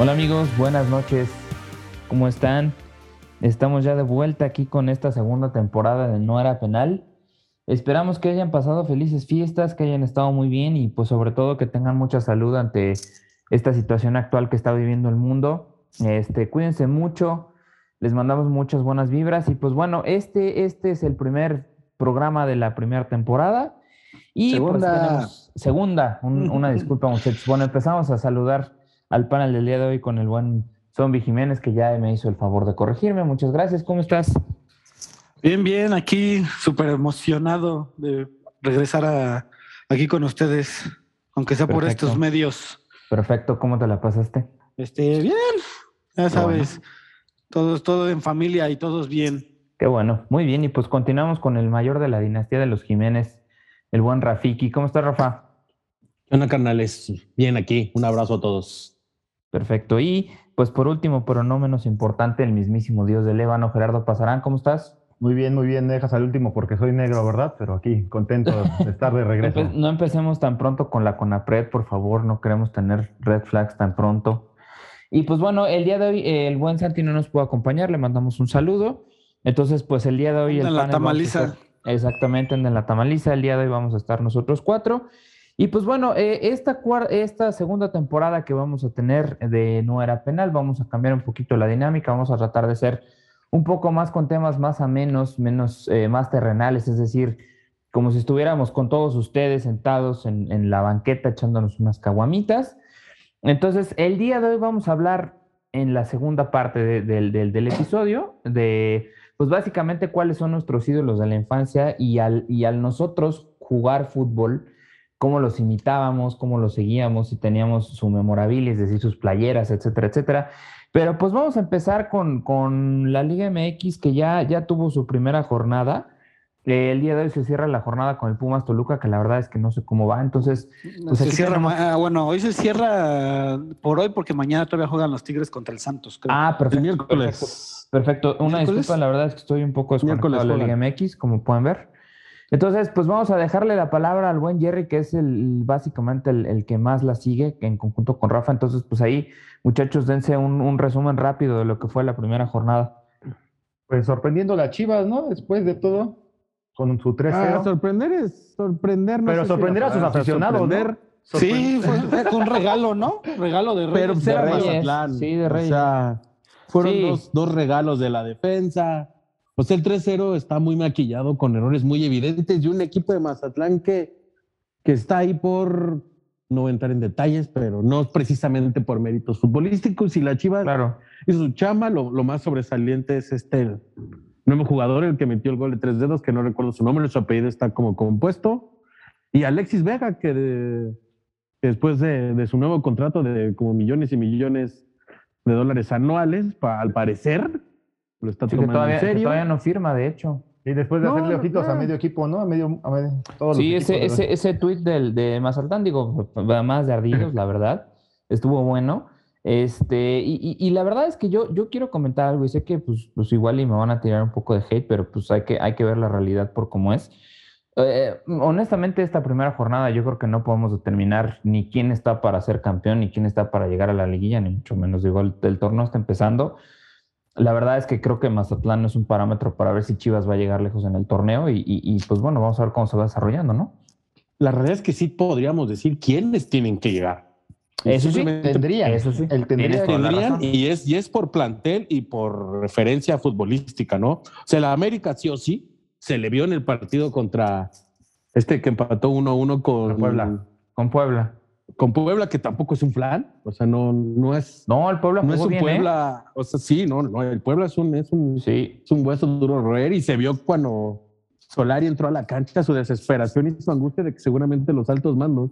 Hola amigos, buenas noches. ¿Cómo están? Estamos ya de vuelta aquí con esta segunda temporada de No era penal. Esperamos que hayan pasado felices fiestas, que hayan estado muy bien y pues sobre todo que tengan mucha salud ante esta situación actual que está viviendo el mundo. Este, cuídense mucho, les mandamos muchas buenas vibras y pues bueno, este, este es el primer programa de la primera temporada. Y pues, Segunda. tenemos- segunda, un- una disculpa muchachos. Bueno, empezamos a saludar al panel del día de hoy con el buen Zombie Jiménez que ya me hizo el favor de corregirme. Muchas gracias, ¿cómo estás? Bien, bien, aquí súper emocionado de regresar a, aquí con ustedes, aunque sea por estos medios. Perfecto, ¿cómo te la pasaste? Este, bien, ya sabes, todos, todo en familia y todos bien. Qué bueno, muy bien. Y pues continuamos con el mayor de la dinastía de los Jiménez, el buen Rafiki. ¿Cómo estás, Rafa? ¿Qué onda, carnales? Bien aquí. Un abrazo a todos. Perfecto. Y pues por último, pero no menos importante, el mismísimo Dios del Ébano, Gerardo Pasarán. ¿Cómo estás? Muy bien, muy bien. Me dejas al último porque soy negro, ¿verdad? Pero aquí, contento de estar de regreso. No empecemos tan pronto con la CONAPRED, por favor. No queremos tener red flags tan pronto. Y pues bueno, el día de hoy eh, el buen Santi no nos pudo acompañar, le mandamos un saludo. Entonces, pues el día de hoy... El en la tamaliza. estar- exactamente, anda en la tamaliza. El día de hoy vamos a estar nosotros cuatro. Y pues bueno, eh, esta, esta segunda temporada que vamos a tener de No Era Penal, vamos a cambiar un poquito la dinámica, vamos a tratar de ser un poco más con temas más amenos, menos, eh, más terrenales, es decir, como si estuviéramos con todos ustedes sentados en, en la banqueta echándonos unas caguamitas. Entonces, el día de hoy vamos a hablar en la segunda parte de- del- del episodio de, pues básicamente cuáles son nuestros ídolos de la infancia y al, y al nosotros jugar fútbol, cómo los imitábamos, cómo los seguíamos, si teníamos su memorabilia, es decir, sus playeras, etcétera, etcétera. Pero pues vamos a empezar con, con la Liga MX que ya, ya tuvo su primera jornada. Eh, el día de hoy se cierra la jornada con el Pumas Toluca, que la verdad es que no sé cómo va. Entonces, Pues se aquí cierra, tenemos- ah, bueno, hoy se cierra por hoy porque mañana todavía juegan los Tigres contra el Santos. creo. ah, perfecto. El miércoles. Perfecto. Una ¿Miércoles? disculpa, la verdad es que estoy un poco desconectado de la Liga. MX, como pueden ver. Entonces, pues vamos a dejarle la palabra al buen Jerry, que es el básicamente el, el que más la sigue en conjunto con Rafa. Entonces, pues ahí, muchachos, dense un, un resumen rápido de lo que fue la primera jornada. Pues sorprendiendo a las Chivas, ¿no? Después de todo, con su 3-0. Ah, sorprender es sorprender. no Pero si sorprender a sus aficionados, ¿no? sorprender, sí, fue, fue un regalo, ¿no? Regalo de Pero Reyes. pues era Reyes, sí, de O Reyes. sea, fueron Sí. dos, dos regalos de la defensa. Pues el 3-0 está muy maquillado con errores muy evidentes y un equipo de Mazatlán que, que está ahí por no entrar en detalles, pero no precisamente por méritos futbolísticos. Y la Chivas Claro. hizo su chamba. Lo, lo más sobresaliente es este nuevo jugador, el que metió el gol de tres dedos, que no recuerdo su nombre, su apellido está como compuesto. Y Alexis Vega, que, de- que después de, de su nuevo contrato de como millones y millones de dólares anuales, pa- al parecer, lo está Sí, tomando todavía, en serio. todavía no firma, de hecho. Y después de No, hacerle no, ojitos a no. medio equipo, ¿no? A medio, a medio todos Sí, los ese, ese, ese tweet del, de Mazatán, digo, más de ardidos, la verdad, estuvo bueno. Este, y, y- y la verdad es que yo, yo quiero comentar algo y sé que pues, pues igual y me van a tirar un poco de hate, pero pues hay que, hay que ver la realidad por cómo es. Eh, honestamente, esta primera jornada yo creo que no podemos determinar ni quién está para ser campeón, ni quién está para llegar a la liguilla, ni mucho menos. Digo, el, el torneo está empezando. La verdad es que creo que Mazatlán no es un parámetro para ver si Chivas va a llegar lejos en el torneo y, y- y, pues bueno, vamos a ver cómo se va desarrollando, ¿no? La realidad es que sí podríamos decir quiénes tienen que llegar. Eso sí, Tendrían. Eso sí. Él tendría tendrían y es, y es por plantel y por referencia futbolística, ¿no? O sea, la América sí o sí se le vio en el partido contra este que empató 1-1 con Con Puebla. Con Puebla. Con Puebla, que tampoco es un plan, o sea, no, no es, No, el Puebla no es un bien, ¿eh? Puebla, o sea, sí, no, no, el Puebla es un, es un, Sí, es un hueso duro roer y se vio cuando Solari entró a la cancha, su desesperación y su angustia de que seguramente los altos mandos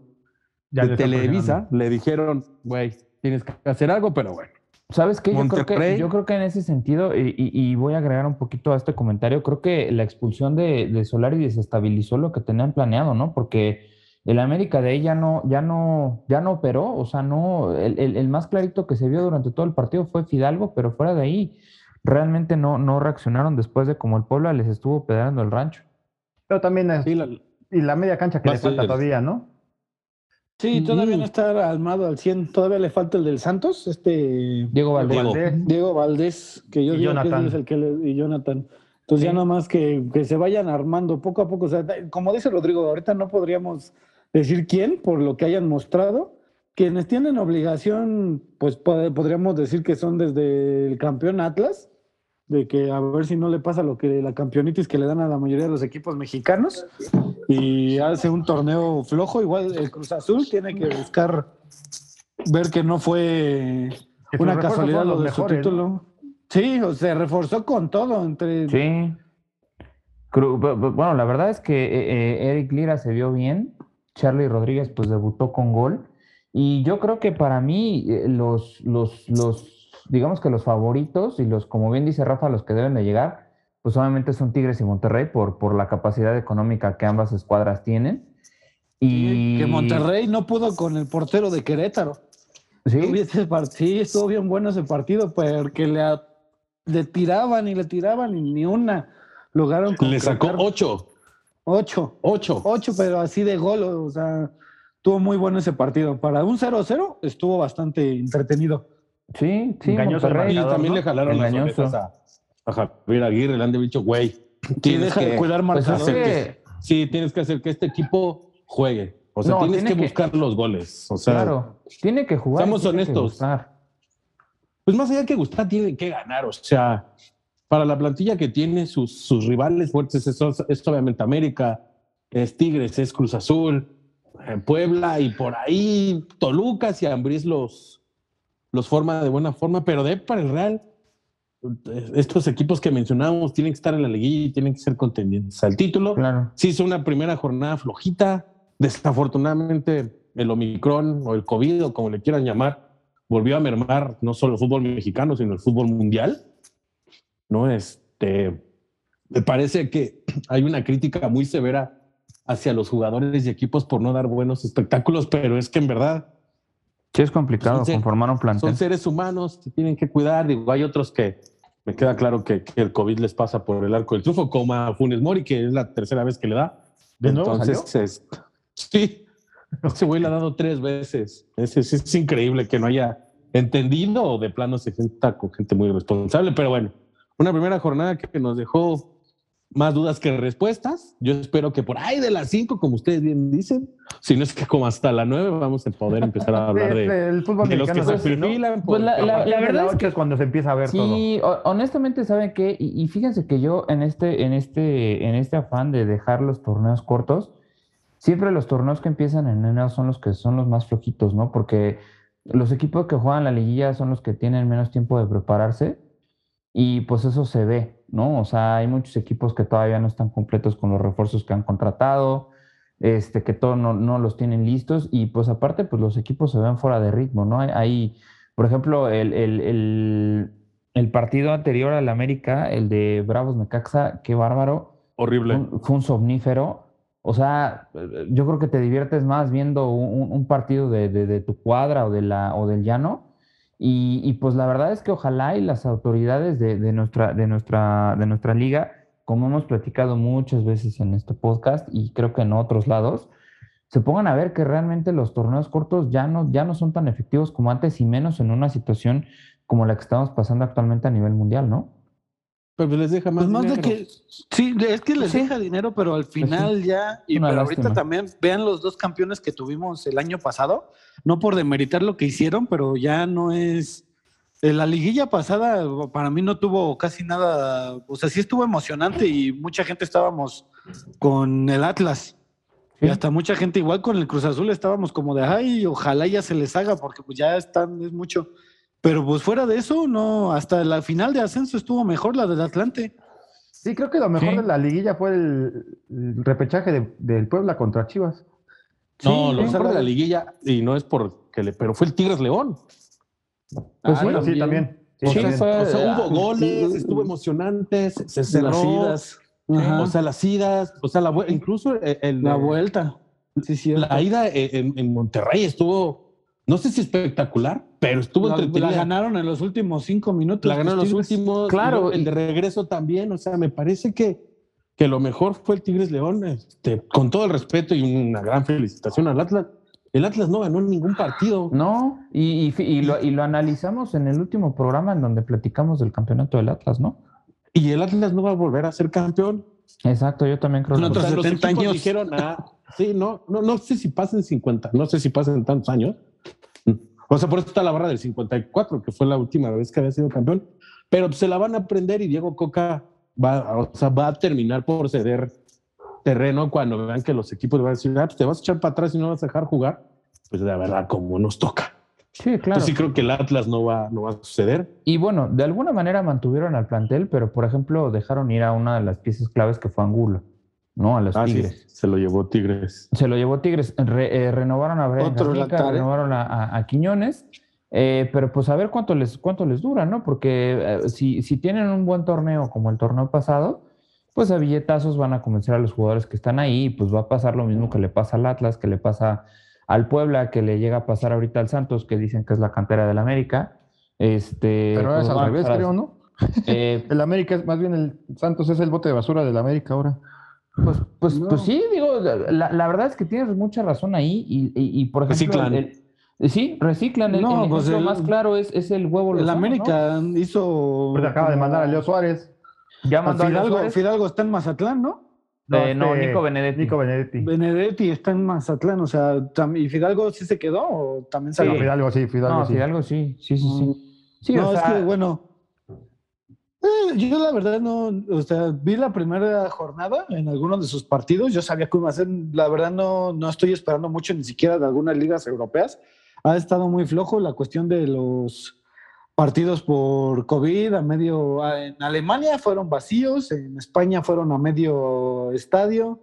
Ya de Televisa le dijeron, güey, tienes que hacer algo, pero bueno. ¿Sabes qué? Yo creo, que, yo creo que en ese sentido, y, y- y voy a agregar un poquito a este comentario, creo que la expulsión de, de Solari desestabilizó lo que tenían planeado, ¿no? Porque el América de ahí ya no, ya no, ya no operó, o sea, no, el, el- el más clarito que se vio durante todo el partido fue Fidalgo, pero fuera de ahí, realmente no, no reaccionaron después de como el Puebla les estuvo pedrando el rancho. Pero también es, Sí, la- y la media cancha que le falta todavía, ¿no? Sí, todavía no está armado al 100. Todavía le falta el del Santos, este Diego Valdés. Valdés. Diego Valdés, que yo Y digo que Jonathan. es el que le- y Jonathan. Entonces ya Sí. nada más que, que se vayan armando poco a poco. O sea, como dice Rodrigo, ahorita no podríamos decir quién por lo que hayan mostrado. Quienes tienen obligación, pues pod- podríamos decir que son desde el campeón Atlas, de que a ver si no le pasa lo que la campeonitis que le dan a la mayoría de los equipos mexicanos y hace un torneo flojo. Igual el Cruz Azul tiene que buscar ver que no fue una casualidad lo de su título. Sí, o se reforzó con todo entre Sí. Bueno, la verdad es que eh, eh, Eric Lira se vio bien. Charlie Rodríguez pues debutó con gol. Y yo creo que para mí eh, los, los, los, digamos que los favoritos y los, como bien dice Rafa, los que deben de llegar, pues obviamente son Tigres y Monterrey por, por la capacidad económica que ambas escuadras tienen. Y que Monterrey no pudo con el portero de Querétaro. Sí, Sí, estuvo bien bueno ese partido, porque le, a- le tiraban y le tiraban y ni una lograron Le sacó ocho. Ocho. Ocho. Ocho, pero así de gol, o sea, estuvo muy bueno ese partido. Para un 0-0 estuvo bastante entretenido. sí, sí, Engañoso. Y marcador, también ¿no? le jalaron las Engañoso. orejas a, a Javier Aguirre, le han de dicho, güey. Tienes deja de que- cuidar Pues es marcadores. que, Sí, tienes que hacer que este equipo juegue. O sea, No, tienes tiene que, que- buscar los goles. O sea, claro, tiene que jugar. seamos honestos. gustar. pues más allá que gustar, tiene que ganar. O sea, para la plantilla que tiene sus, sus rivales fuertes, es, es obviamente América, es Tigres, es Cruz Azul, eh, Puebla y por ahí Toluca y Ambriz los, los forma de buena forma, pero de para el Real, eh, estos equipos que mencionamos tienen que estar en la liguilla y tienen que ser contendientes al título. Claro. Sí, hizo una primera jornada flojita. Desafortunadamente, el Omicron o el COVID, o como le quieran llamar, volvió a mermar no solo el fútbol mexicano, sino el fútbol mundial. ¿No? Este, me parece que hay una crítica muy severa hacia los jugadores y equipos por no dar buenos espectáculos, pero es que en verdad Sí, es complicado ser- conformar un plantel. son seres humanos, se tienen que cuidar. Digo, hay otros que me queda claro que, que el COVID les pasa por el arco del triunfo, como a Funes Mori, que es la tercera vez que le da. ¿De nuevo Entonces, es- sí, ese güey le ha dado tres veces. Es, es- es increíble que no haya entendido o de plano se junta con gente muy responsable. Pero bueno, una primera jornada que nos dejó más dudas que respuestas. Yo espero que por ahí de las cinco, como ustedes bien dicen, si no es que como hasta la nueve, vamos a poder empezar a hablar Sí, de, el fútbol de los que se mexicano es así, ¿no? perfilan. Pues la- la- A partir de verdad es ocho que- es cuando se empieza a ver todo. Sí, ho- honestamente, ¿saben qué? Y, y fíjense que yo en este, en este, en este afán de dejar los torneos cortos, siempre los torneos que empiezan en enero son los que son los más flojitos, ¿no? Porque los equipos que juegan la liguilla son los que tienen menos tiempo de prepararse y pues eso se ve, ¿no? O sea, hay muchos equipos que todavía no están completos con los refuerzos que han contratado, este, que todos no, no los tienen listos y pues aparte, pues los equipos se ven fuera de ritmo, ¿no? Hay, por ejemplo, el, el, el, el partido anterior al América, el de Bravos Necaxa, qué bárbaro, horrible. un- fue un somnífero. O sea, yo creo que te diviertes más viendo un, un partido de, de- de tu cuadra o, de la, o del llano. Y, y, pues la verdad es que ojalá y las autoridades de, de nuestra, de, nuestra, de nuestra liga, como hemos platicado muchas veces en este podcast y creo que en otros lados, se pongan a ver que realmente los torneos cortos ya no, ya no son tan efectivos como antes y menos en una situación como la que estamos pasando actualmente a nivel mundial, ¿no? Pero les deja más. Pues más de dinero. que, sí, de- es que les Sí. deja dinero, pero al final ya, y Una pero lástima. ahorita también vean los dos campeones que tuvimos el año pasado, no por demeritar lo que hicieron, pero ya no es, en la liguilla pasada para mí no tuvo casi nada, o sea, sí estuvo emocionante y mucha gente estábamos con el Atlas. Y hasta mucha gente igual con el Cruz Azul estábamos como de, ay, ojalá ya se les haga porque pues ya están, es mucho. Pero pues fuera de eso, no, hasta la final de ascenso estuvo mejor la del Atlante. Sí, creo que lo mejor Sí. de la liguilla fue el, el repechaje de- del Puebla contra Chivas. No, Sí, lo mejor de la liguilla, y no es porque le, pero fue el Tigres León. Pues Ah, bueno, sí, también. Sí, O sea, también. fue- o sea, hubo ah, goles, estuvo emocionante, se, cerró. Las idas. Ajá. O sea, las idas, o sea, la vuelta, incluso el- el- la vuelta. Sí, sí. la ida en, en Monterrey estuvo, no sé si espectacular, pero estuvo La, entretenida. la ganaron en los últimos cinco minutos. La ganaron los Tigres. últimos. Claro, el de regreso también. O sea, me parece que, que lo mejor fue el Tigres León. Este, con todo el respeto y una gran felicitación al Atlas. El Atlas no ganó ningún partido. No, y, y, y lo, y lo analizamos en el último programa en donde platicamos del campeonato del Atlas, ¿no? Y el Atlas no va a volver a ser campeón. Exacto, yo también creo En que O otros sea, los 70 equipos años. dijeron, ah, sí, no, no, no sé si pasen 50, no sé si pasen tantos años. O sea, por eso está la barra del 54, que fue la última vez que había sido campeón. Pero pues, se la van a aprender y Diego Coca va, o sea, va a terminar por ceder terreno cuando vean que los equipos van a decir, ah, pues te vas a echar para atrás y no vas a dejar jugar. Pues la verdad, como nos toca. sí, claro. Entonces sí creo que el Atlas no va, no va a suceder. Y bueno, de alguna manera mantuvieron al plantel, pero por ejemplo dejaron ir a una de las piezas claves que fue Angulo, ¿no? A los Ah, sí, Tigres. se lo llevó Tigres. Se lo llevó Tigres, Re- eh, renovaron a Brian renovaron a, a- a Quiñones, eh, pero pues a ver cuánto les, cuánto les dura, ¿no? Porque eh, si, si tienen un buen torneo como el torneo pasado, pues a billetazos van a convencer a los jugadores que están ahí, y pues va a pasar lo mismo que le pasa al Atlas, que le pasa al Puebla, que le llega a pasar ahorita al Santos, que dicen que es la cantera del América. Este, Pero ahora pues es al revés, creo. ¿no? Eh, El América es más bien el Santos es el bote de basura del América ahora. Pues, pues, No. pues sí, digo, la, la verdad es que tienes mucha razón ahí y, y- y, por ejemplo... Reciclan. el- el- sí, reciclan. El, No, el pues ejemplo el- más claro es, es el huevo El Lozano, América hizo. Ahorita acaba de mandar a Leo Suárez. Ya mandó a Leo Fidalgo, Suárez. Fidalgo está en Mazatlán, ¿no? Eh, no, este, Nico Benedetti. Nico Benedetti. Benedetti está en Mazatlán, o sea, ¿y Fidalgo sí se quedó o también No, salió? Fidalgo sí, Fidalgo no, sí. Fidalgo sí, sí, sí, sí. Sí, no, o es que bueno. Eh, yo la verdad no, o sea, vi la primera jornada en algunos de sus partidos, yo sabía a ser, la verdad no, no estoy esperando mucho ni siquiera de algunas ligas europeas. Ha estado muy flojo la cuestión de los partidos por COVID a medio, en Alemania fueron vacíos, en España fueron a medio estadio,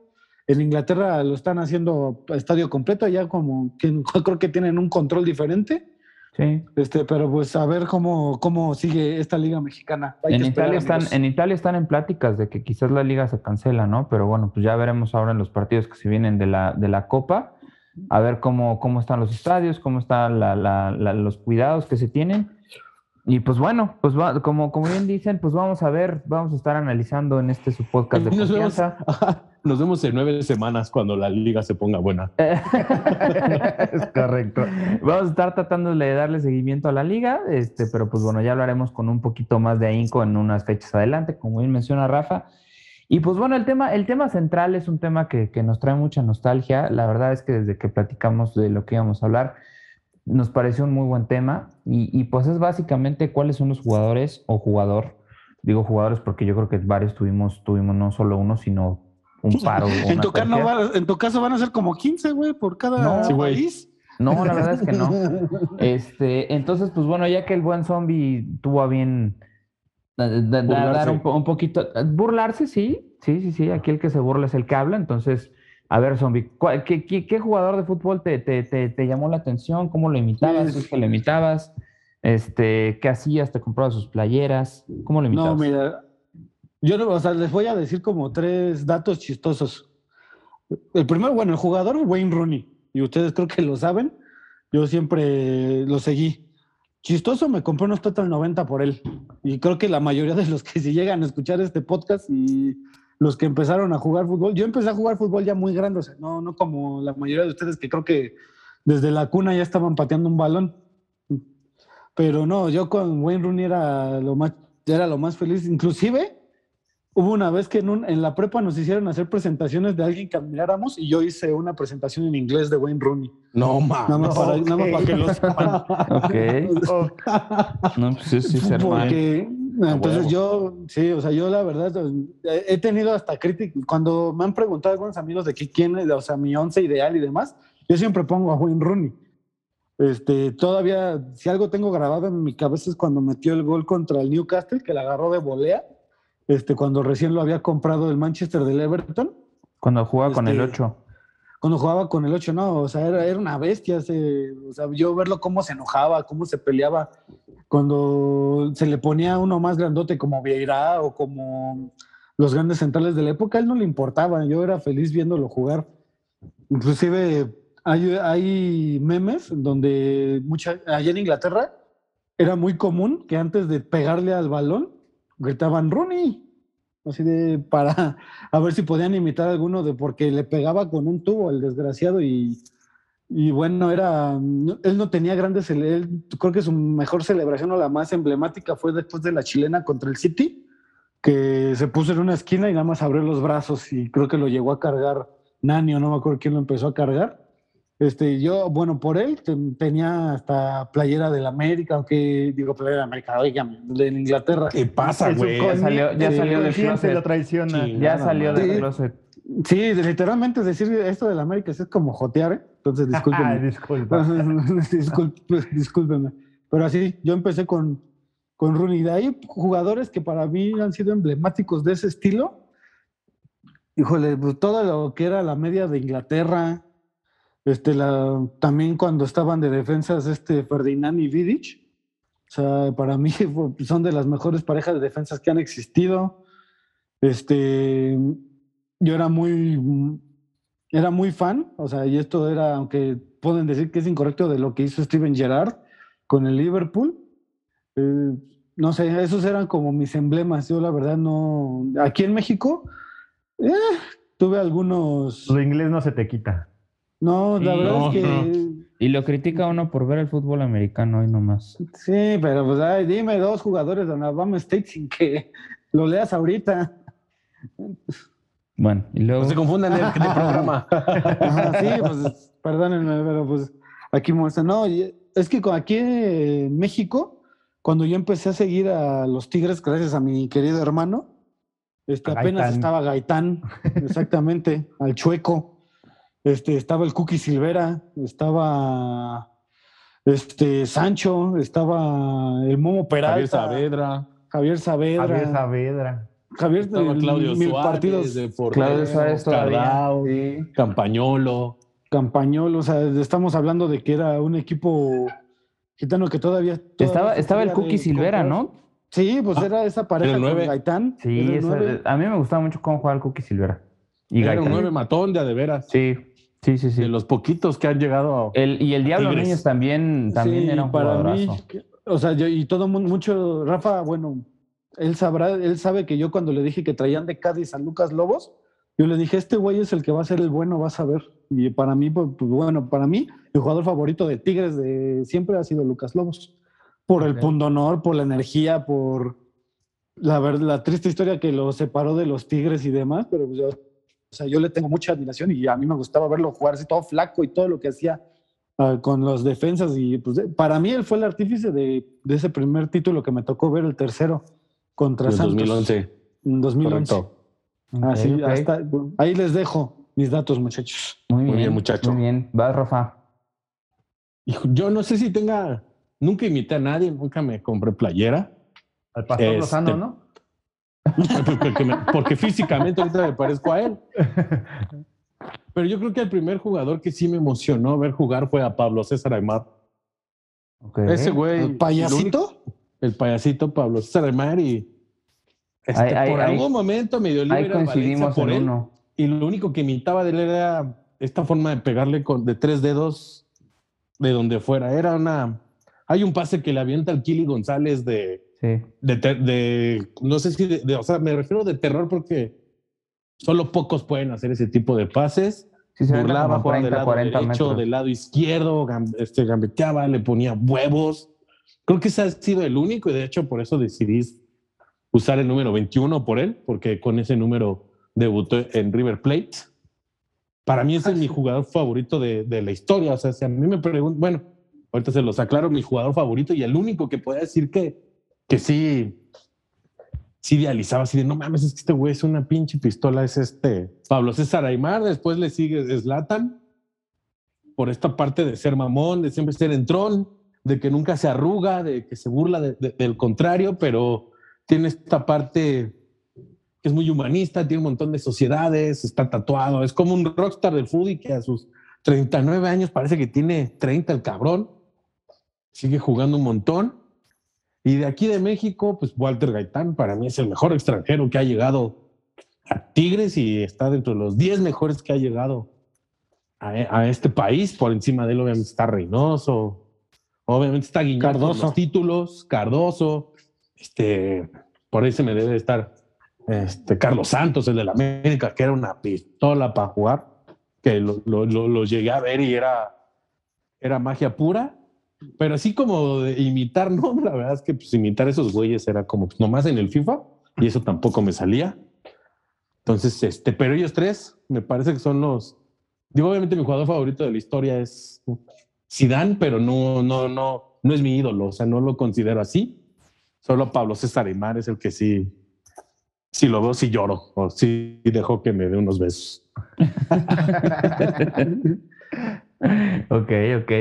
en Inglaterra lo están haciendo estadio completo, ya como que creo que tienen un control diferente. Sí. Este, pero pues a ver cómo, cómo sigue esta liga mexicana. Hay En esperar, Italia, están, en Italia están en pláticas de que quizás la liga se cancela, ¿no? Pero bueno, pues ya veremos ahora en los partidos que se vienen de la, de la Copa, a ver cómo, cómo están los estadios, cómo están la- la- la- los cuidados que se tienen. Y pues bueno, pues va- como, como bien dicen, pues vamos a ver, vamos a estar analizando en este su podcast de Nos vemos, nos vemos en nueve semanas cuando la liga se ponga buena. es correcto. Vamos a estar tratando de darle seguimiento a la liga, este, pero pues bueno, ya lo haremos con un poquito más de ahínco en unas fechas adelante, como bien menciona Rafa. Y pues bueno, el tema, el tema central es un tema que, que nos trae mucha nostalgia. La verdad es que desde que platicamos de lo que íbamos a hablar, nos pareció un muy buen tema. Y, y pues es básicamente cuáles son los jugadores o jugador. Digo jugadores porque yo creo que varios tuvimos, tuvimos no solo uno, sino un paro. En tu, caso, va- en tu caso van a ser como 15, güey, por cada No, país. No, la verdad es que no. Este, entonces, pues bueno, ya que el buen zombie tuvo a bien da- da- da- Burlarse. dar un, un poquito, burlarse, sí, sí, sí, sí, aquí el que se burla es el que habla, entonces, a ver, zombie, ¿cuál- qué, qué- qué jugador de fútbol te, te- te- te llamó la atención? ¿Cómo lo imitabas? Sí. ¿Es que lo imitabas? Este, ¿qué hacías? ¿Te comprabas sus playeras? ¿Cómo lo imitabas? No, mira, yo o sea, les voy a decir como tres datos chistosos. El primero, bueno, el jugador Wayne Rooney, y ustedes creo que lo saben, yo siempre lo seguí. Chistoso, me compré unos Total 90 por él. Y creo que la mayoría de los que si llegan a escuchar este podcast y los que empezaron a jugar fútbol, yo empecé a jugar fútbol ya muy grande, o sea, no, no como la mayoría de ustedes que creo que desde la cuna ya estaban pateando un balón. Pero no, yo con Wayne Rooney era lo más, era lo más feliz. Inclusive hubo una vez que en, un- en la prepa nos hicieron hacer presentaciones de alguien que admiráramos y yo hice una presentación en inglés de Wayne Rooney. No, Nada más, mames. para, nada más para que lo sepan. Ok. No, pues sí, sí. Porque entonces huevo. yo, sí, o sea, yo la verdad eh, he tenido hasta críticas. Cuando me han preguntado algunos amigos de que quién es, o sea, mi once ideal y demás, yo siempre pongo a Wayne Rooney. Este, todavía, si algo tengo grabado en mi cabeza es cuando metió el gol contra el Newcastle, que la agarró de volea, este, cuando recién lo había comprado el Manchester del Everton, Cuando jugaba con el Este, 8. Cuando jugaba con el 8, no, o sea, era, era una bestia, o sea, yo verlo cómo se enojaba, cómo se peleaba, cuando se le ponía uno más grandote como Vieira o como los grandes centrales de la época, a él no le importaba, yo era feliz viéndolo jugar. Inclusive hay, hay memes donde mucha, allá en Inglaterra era muy común que antes de pegarle al balón gritaban Rooney, así de para a ver si podían imitar alguno de porque le pegaba con un tubo el desgraciado y Y bueno, era, él no tenía grandes, él, creo que su mejor celebración o la más emblemática fue después de la chilena contra el City, que se puso en una esquina y nada más abrió los brazos y creo que lo llegó a cargar Nani o no me acuerdo quién lo empezó a cargar. Este, yo, bueno, por él tenía hasta playera del América, aunque digo playera de América, oigan, de Inglaterra. ¿Qué pasa, güey? Ya salió, ya salió del closet. lo traiciona. Ya salió del Sí. closet. Sí, literalmente decir esto del América es como jotear, ¿eh? entonces discúlpenme. Ay, disculpa. Disculp- discúlpenme. Pero así, yo empecé con, con Rooney. De ahí, jugadores que para mí han sido emblemáticos de ese estilo. Híjole, pues todo lo que era la media de Inglaterra. Este, la, también cuando estaban de defensas este Ferdinand y Vidic. O sea, para mí son de las mejores parejas de defensas que han existido. Este, yo era muy, era muy fan, o sea, y esto era, aunque pueden decir que es incorrecto de lo que hizo Steven Gerrard con el Liverpool. eh, no sé, esos eran como mis emblemas. Yo la verdad no, aquí en México eh, tuve algunos. Lo inglés no se te quita. No, la Sí, verdad no, es que Y lo critica uno por ver el fútbol americano hoy nomás. sí, pero pues ay, dime dos jugadores de Alabama State sin que lo leas ahorita. Bueno, y luego. No se confundan de, de programa. Ajá, sí, pues perdónenme, pero pues aquí muestra. No, es que aquí en México, cuando yo empecé a seguir a los Tigres, gracias a mi querido hermano, este, apenas Gaitán. estaba Gaitán, exactamente, al Chueco. Este, estaba el Cookie Silvera, estaba este, Sancho, estaba el Momo Javier Peralta, Saavedra. Javier Saavedra, Javier Saavedra. Javier, Estaba el- Claudio mil Suárez, partidos, de Claudio Suárez todavía. Cardao, Sí. Campañolo. Campañol, o sea, estamos hablando de que era un equipo gitano que todavía. todavía Estaba, estaba el Cookie Silvera, comprar. ¿no? Sí, pues Ah, era esa pareja con nueve. Gaitán. Sí, esa- a mí me gustaba mucho cómo jugaba el Cookie Silvera. Y Era un nueve matón de a de veras. Sí, sí, sí. sí. De los poquitos que han llegado a. El, y el Diablo Tigres. Núñez también, también Sí, era un para mí, o sea, yo y todo mundo, mucho, Rafa, bueno, él sabrá, él sabe que yo cuando le dije que traían de Cádiz a Lucas Lobos, yo le dije, este güey es el que va a ser el bueno, vas a ver. Y para mí, pues, pues, bueno, para mí, el jugador favorito de Tigres de siempre ha sido Lucas Lobos. Por el Ok. pundonor, por la energía, por la, ver- la triste historia que lo separó de los Tigres y demás, pero yo, o sea, yo le tengo mucha admiración y a mí me gustaba verlo jugar así todo flaco y todo lo que hacía ah, con los defensas y pues para mí él fue el artífice de, de ese primer título que me tocó ver, el tercero contra En el Santos. 2011. En 2011. Correcto. Así, hasta- ahí les dejo mis datos, muchachos. Muy bien, bien, muchacho. Muy bien. Vas, Rafa. Hijo, Yo no sé si tenga. Nunca imité a nadie, nunca me compré playera. Al pastor Este- Lozano, ¿no? porque, me- porque físicamente ahorita me parezco a él. Pero yo creo que el primer jugador que sí me emocionó ver jugar fue a Pablo César Aymar. Ese güey. ¿El payasito? El payasito Pablo César Aymar y. este, por ahí- algún momento me dio Ahí libre coincidimos por en él. uno. Y lo único que imitaba de él era esta forma de pegarle con, de tres dedos de donde fuera. Era una. Hay un pase que le avienta al Kili González de, Sí. de, no sé si, de, de- o sea, me refiero de terror porque solo pocos pueden hacer ese tipo de pases. Sí, se ven Burlaba, jugaba 30, del lado 40 derecho, metros. del lado izquierdo, este, gambeteaba, le ponía huevos. Creo que ese ha sido el único y de hecho por eso decidí usar el número 21 por él, porque con ese número debutó en River Plate. Para mí ese es mi jugador favorito de, de la historia. O sea, si a mí me preguntan, bueno, ahorita se los aclaro, mi jugador favorito y el único que podía decir que, que sí, sí idealizaba, así de no mames, es que este güey es una pinche pistola, es este Pablo César Aymar, después le sigue Slatan por esta parte de ser mamón, de siempre ser entrón, de que nunca se arruga, de que se burla de- de- del contrario, pero tiene esta parte que es muy humanista, tiene un montón de sociedades, está tatuado, es como un rockstar del y que a sus 39 años parece que tiene 30 el cabrón, sigue jugando un montón. Y de aquí de México, pues Walter Gaitán para mí es el mejor extranjero que ha llegado a Tigres y está dentro de los 10 mejores que ha llegado a, a este país. Por encima de él obviamente está Reynoso, obviamente está Guiñac con Cardoso. los títulos, Cardoso, este, por ahí se me debe estar este, Carlos Santos, el de la América, que era una pistola para jugar, que lo, lo- lo- lo llegué a ver y era era magia pura, pero así como de imitar, no, la verdad es que pues, imitar esos güeyes era como pues, nomás en el FIFA y eso tampoco me salía. Entonces, este, pero ellos tres me parece que son los. Digo, obviamente mi jugador favorito de la historia es Zidane, pero no, no, no, no es mi ídolo, o sea, no lo considero así. Solo Pablo César Aymar es el que sí, si lo veo, sí lloro o sí dejo que me dé unos besos. ok, ok.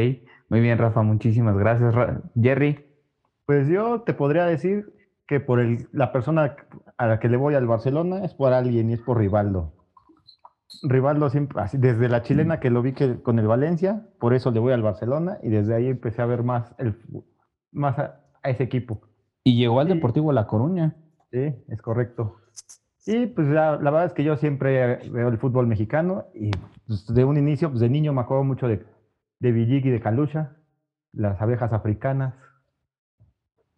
Muy bien, Rafa, muchísimas gracias. Ra- Jerry, Pues yo te podría decir que por el, la persona a la que le voy al Barcelona es por alguien y es por Rivaldo. Rivaldo siempre, así, desde la chilena que lo vi que, con el Valencia, por eso le voy al Barcelona y desde ahí empecé a ver más, el, más a, a ese equipo. y llegó al Deportivo La Coruña. Sí, es correcto. Y pues la, la verdad es que yo siempre veo el fútbol mexicano y pues, de un inicio, pues de niño me acuerdo mucho de, de Villig y de Calucha, las abejas africanas.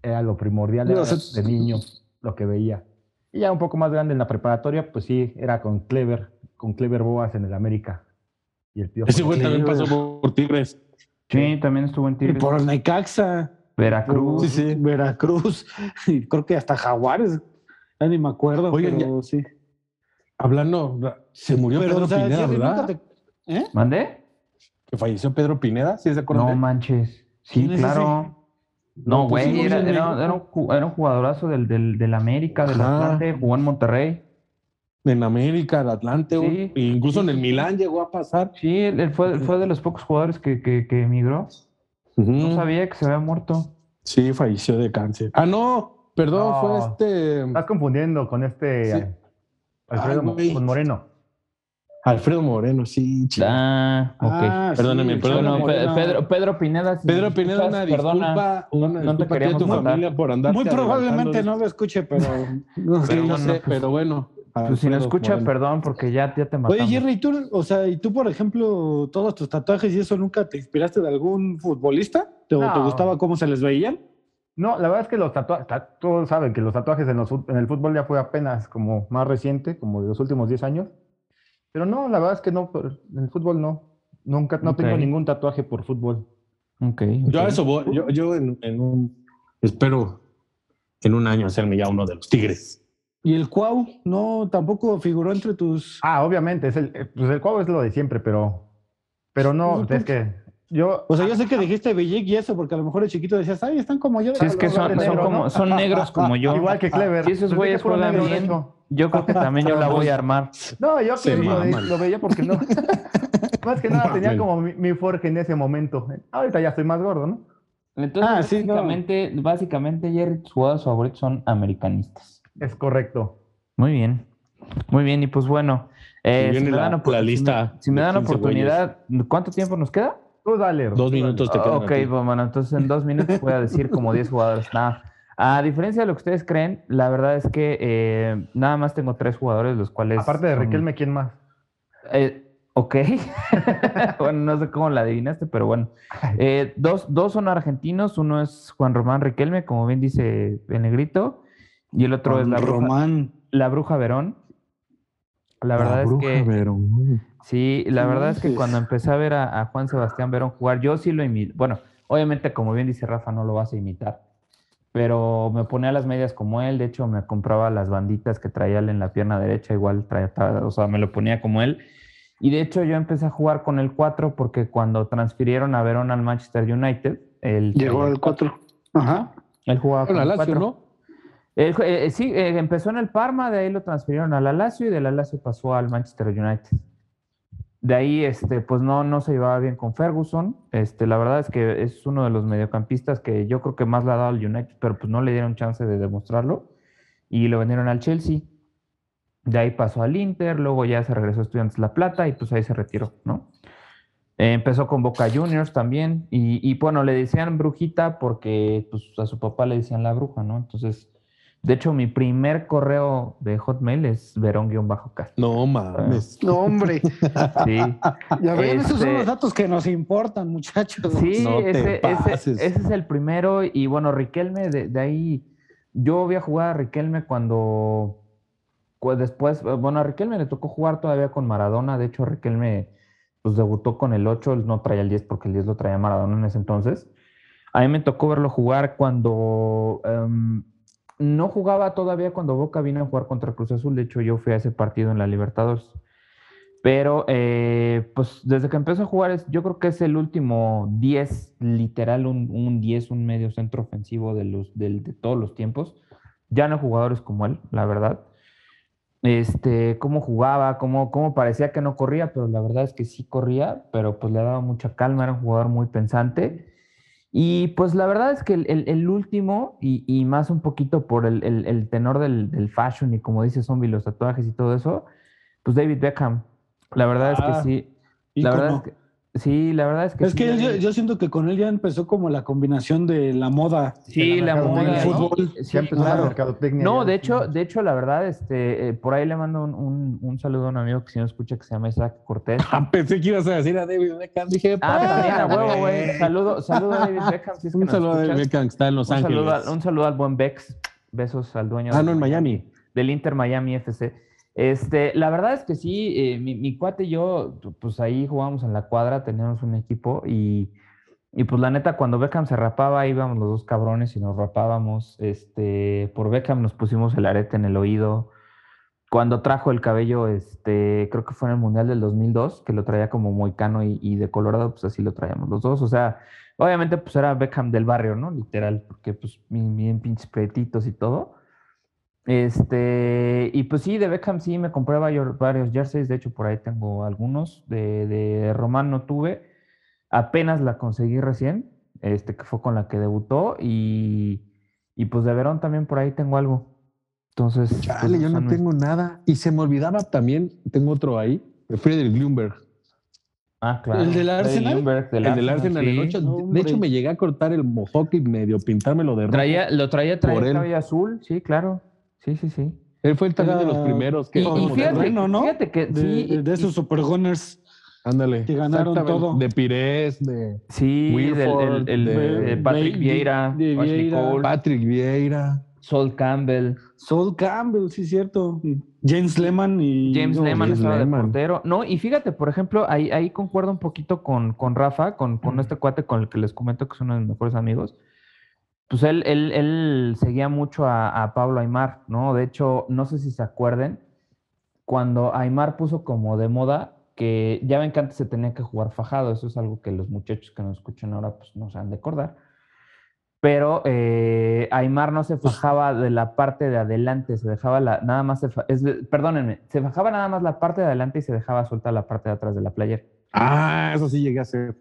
Era lo primordial era de niño, lo que veía. Y ya un poco más grande en la preparatoria, pues sí, era con Clever, con Clever Boas en el América. Y el. Ese güey también pasó por Tigres. Sí, también estuvo en Y Tigres. por Necaxa, Veracruz. Sí, sí. Veracruz, y creo que hasta Jaguares, ya ni me acuerdo, Oigan, pero sí. Hablando, se murió Pero, Pedro o sea, Pineda, Jerry, ¿verdad? te- ¿Eh? ¿Mandé? Que falleció Pedro Pineda, ¿sí? No de él? manches. Sí, ¿Quién es claro. No, güey, no era, era- era un, ju- era un jugadorazo del, del, del América, del. Atlante, jugó en Monterrey. En América, el Atlante, Sí. e incluso en el Milán llegó a pasar. Sí, él, él fue, fue de los pocos jugadores que, que, que emigró. No sabía que se había muerto. Sí, falleció de cáncer. Ah, no, perdón, No. fue este Estás confundiendo con este Sí. Alfredo con Moreno. Alfredo Moreno, sí, chido. Ah, ok. Ah, Perdóname. Pedro, Pedro Pineda. si Pedro Pineda, escuchas, una perdona. disculpa, una no te disculpa a y queríamos tu matar. familia por andar. Muy probablemente no lo escuche, pero. no Sí, sé. no sé, pues- pero bueno. Pues si no Alfredo escucha, Moreno. perdón, porque ya, ya te matamos. Oye, Jerry, ¿tú, o sea, y tú, por ejemplo, todos tus tatuajes y eso, ¿nunca te inspiraste de algún futbolista? ¿Te, o No. te gustaba cómo se les veían? No, la verdad es que los tatuajes, todos saben que los tatuajes en, los en el fútbol ya fue apenas como más reciente, como de los últimos 10 años. Pero no, la verdad es que no, por- en el fútbol no. Nunca, no tengo ningún tatuaje por fútbol. Ok, Yo a eso voy. Yo, yo en, en un. Espero en un año hacerme ya uno de los Tigres. ¿Y el Cuau no tampoco figuró entre tus. Ah, obviamente, es el, eh, pues el cuadro es lo de siempre, pero, pero no, Pues, es que yo, O sea, yo sé que dijiste Villic y eso, porque a lo mejor el chiquito decías, ay, están como yo. Sí, es que son, de son negro, como, ¿no? son negros como yo. igual que Clever. Si esos güeyes juegan de bien, yo creo que también yo la voy a armar. No, yo Clever lo, ve- lo veía porque no. más que nada tenía como mi, mi forje en ese momento. Ahorita ya estoy más gordo, ¿no? Entonces, Ah, sí, no. básicamente, básicamente, Jerry, tus jugadores favoritos son americanistas. Es correcto. Muy bien. Muy bien, y pues bueno, eh, si me la- dan, la si me- lista si me de dan 15 oportunidad, ¿cuánto tiempo nos queda? Tú dale. Dos tú dale. minutos te quedan. ok, a ti. pues, bueno, entonces en dos minutos voy a decir como 10 jugadores. Nada. A diferencia de lo que ustedes creen, la verdad es que eh, nada más tengo tres jugadores, los cuales. Aparte de son- Riquelme, ¿quién más? Eh, ok. bueno, no sé cómo la adivinaste, pero bueno. Eh, dos, dos son argentinos. Uno es Juan Román Riquelme, como bien dice el negrito. Y el otro es la bruja, Román. la bruja Verón. La verdad es bruja que. Verón. Sí, la verdad es que cuando empecé a ver a, a Juan Sebastián Verón jugar, yo sí lo imité. Bueno, obviamente, como bien dice Rafa, no lo vas a imitar. Pero me ponía las medias como él. De hecho, me compraba las banditas que traía él en la pierna derecha. Igual traía, o sea, me lo ponía como él. Y de hecho, yo empecé a jugar con el 4 porque cuando transfirieron a Verón al Manchester United, él Llegó al 4. Ajá. Él jugaba con el Lazio, 4. ¿no? Él eh, sí, eh, empezó en el Parma, de ahí lo transfirieron al Lazio y del Lazio pasó al Manchester United. De ahí, este, pues no, no se llevaba bien con Ferguson. Este, la verdad es que es uno de los mediocampistas que yo creo que más le ha dado al United, pero pues no le dieron chance de demostrarlo. Y lo vendieron al Chelsea. De ahí pasó al Inter, luego ya se regresó a Estudiantes La Plata y pues ahí se retiró, ¿no? Empezó con Boca Juniors también. Y, y, bueno, le decían brujita porque pues, a su papá le decían la bruja, ¿no? Entonces, de hecho, mi primer correo de Hotmail es verón-castro. No mames. No, hombre. Sí, Ya ven, esos son Este- los datos que nos importan, muchachos. sí No ese, ese- ese es el primero. Y bueno, Riquelme, de, de ahí, yo había jugado a Riquelme cuando, cu- después, bueno, a Riquelme le tocó jugar todavía con Maradona. De hecho, Riquelme, pues debutó con el 8, él no traía el 10 porque el 10 lo traía Maradona en ese entonces. A mí me tocó verlo jugar cuando em, no jugaba todavía cuando Boca vino a jugar contra Cruz Azul. De hecho, yo fui a ese partido en la Libertadores. Pero, eh, pues desde que empezó a jugar, yo creo que es el último 10, literal, un, un 10, un medio centro ofensivo de, los, del- de todos los tiempos. Ya no jugadores como él, la verdad. Este, cómo jugaba, cómo, cómo parecía que no corría, pero la verdad es que sí corría, pero pues le daba mucha calma, era un jugador muy pensante. Y pues la verdad es que el, el- el último, y, y más un poquito por el, el- tenor del, del fashion y como dice Zombie, los tatuajes y todo eso, pues David Beckham. La verdad es Ah, que sí. La ícono. verdad es que sí, la verdad es que Es sí, que yo, yo siento que con él ya empezó como la combinación de la moda. sí, la la moda, ¿no? ¿no? Fútbol. Sí, ya empezó la claro. mercadotecnia. No, de hecho, de hecho, la verdad, este, eh, por ahí le mando un, un- un saludo a un amigo que si no escucha que se llama Isaac Cortés. Ah, pensé que ibas a decir a David Beckham. Dije, Ah, también a huevo, güey. Saludo, saludo a David Beckham. Si es que Un saludo a David. Beckham, que está en Los un Ángeles. Saludo un saludo al buen Bex. Besos al dueño Ah, no, en Miami. del Inter Miami FC. Este, la verdad es que sí, eh, mi, mi cuate y yo, pues ahí jugábamos en la cuadra, teníamos un equipo y, y pues la neta, cuando Beckham se rapaba, íbamos los dos cabrones y nos rapábamos. Este, por Beckham nos pusimos el arete en el oído. Cuando trajo el cabello, este, creo que fue en el Mundial del 2002, que lo traía como moicano y, y de colorado, pues así lo traíamos los dos. O sea, obviamente pues era Beckham del barrio, ¿no? Literal, porque pues bien, bien pinches pretitos y todo. Este, y pues sí, de Beckham sí me compré varios, jerseys, de hecho por ahí tengo algunos, de, de Román no tuve, apenas la conseguí recién, este, que fue con la que debutó, y, y pues de Verón también por ahí tengo algo. Entonces, pues, Chale, yo no mis- tengo nada. Y se me olvidaba también, tengo otro ahí, de Friedrich Glumberg. Ah, claro. ¿El del Arsenal? Del el del Arsenal, el sí. 8. No, de hecho, me llegué a cortar el mojoc y medio pintármelo de rojo. Traía, lo traía, traía Por el cabello azul, sí, claro. Sí, sí, sí. Él fue el también de los primeros que. Y, fíjate, terreno, ¿no? fíjate que De, sí, de- de esos super gunners. Ándale. que ganaron todo. De Pires, de Sí, Wilford, el, el- de- de Patrick de- Vieira, de Ashley Vieira. Cole, Patrick Vieira. Sol Campbell, Sol Campbell, sí, cierto. James Lehman y. James no, Lehman James estaba de portero. No, y fíjate, por ejemplo, ahí, ahí concuerdo un poquito con, con Rafa, con, con este cuate con el que les comento que es uno de mis mejores amigos. Pues él, él, él seguía mucho a, Pablo Aymar, ¿no? De hecho, no sé si se acuerden, cuando Aymar puso como de moda que ya ven que antes se tenía que jugar fajado, eso es algo que los muchachos que nos escuchan ahora pues no se han de acordar. Pero eh, Aymar no se fajaba de la parte de adelante, se dejaba la, nada más, se perdónenme, se fajaba nada más la parte de adelante y se dejaba suelta la parte de atrás de la playera. Ah, eso sí llegué a hacer.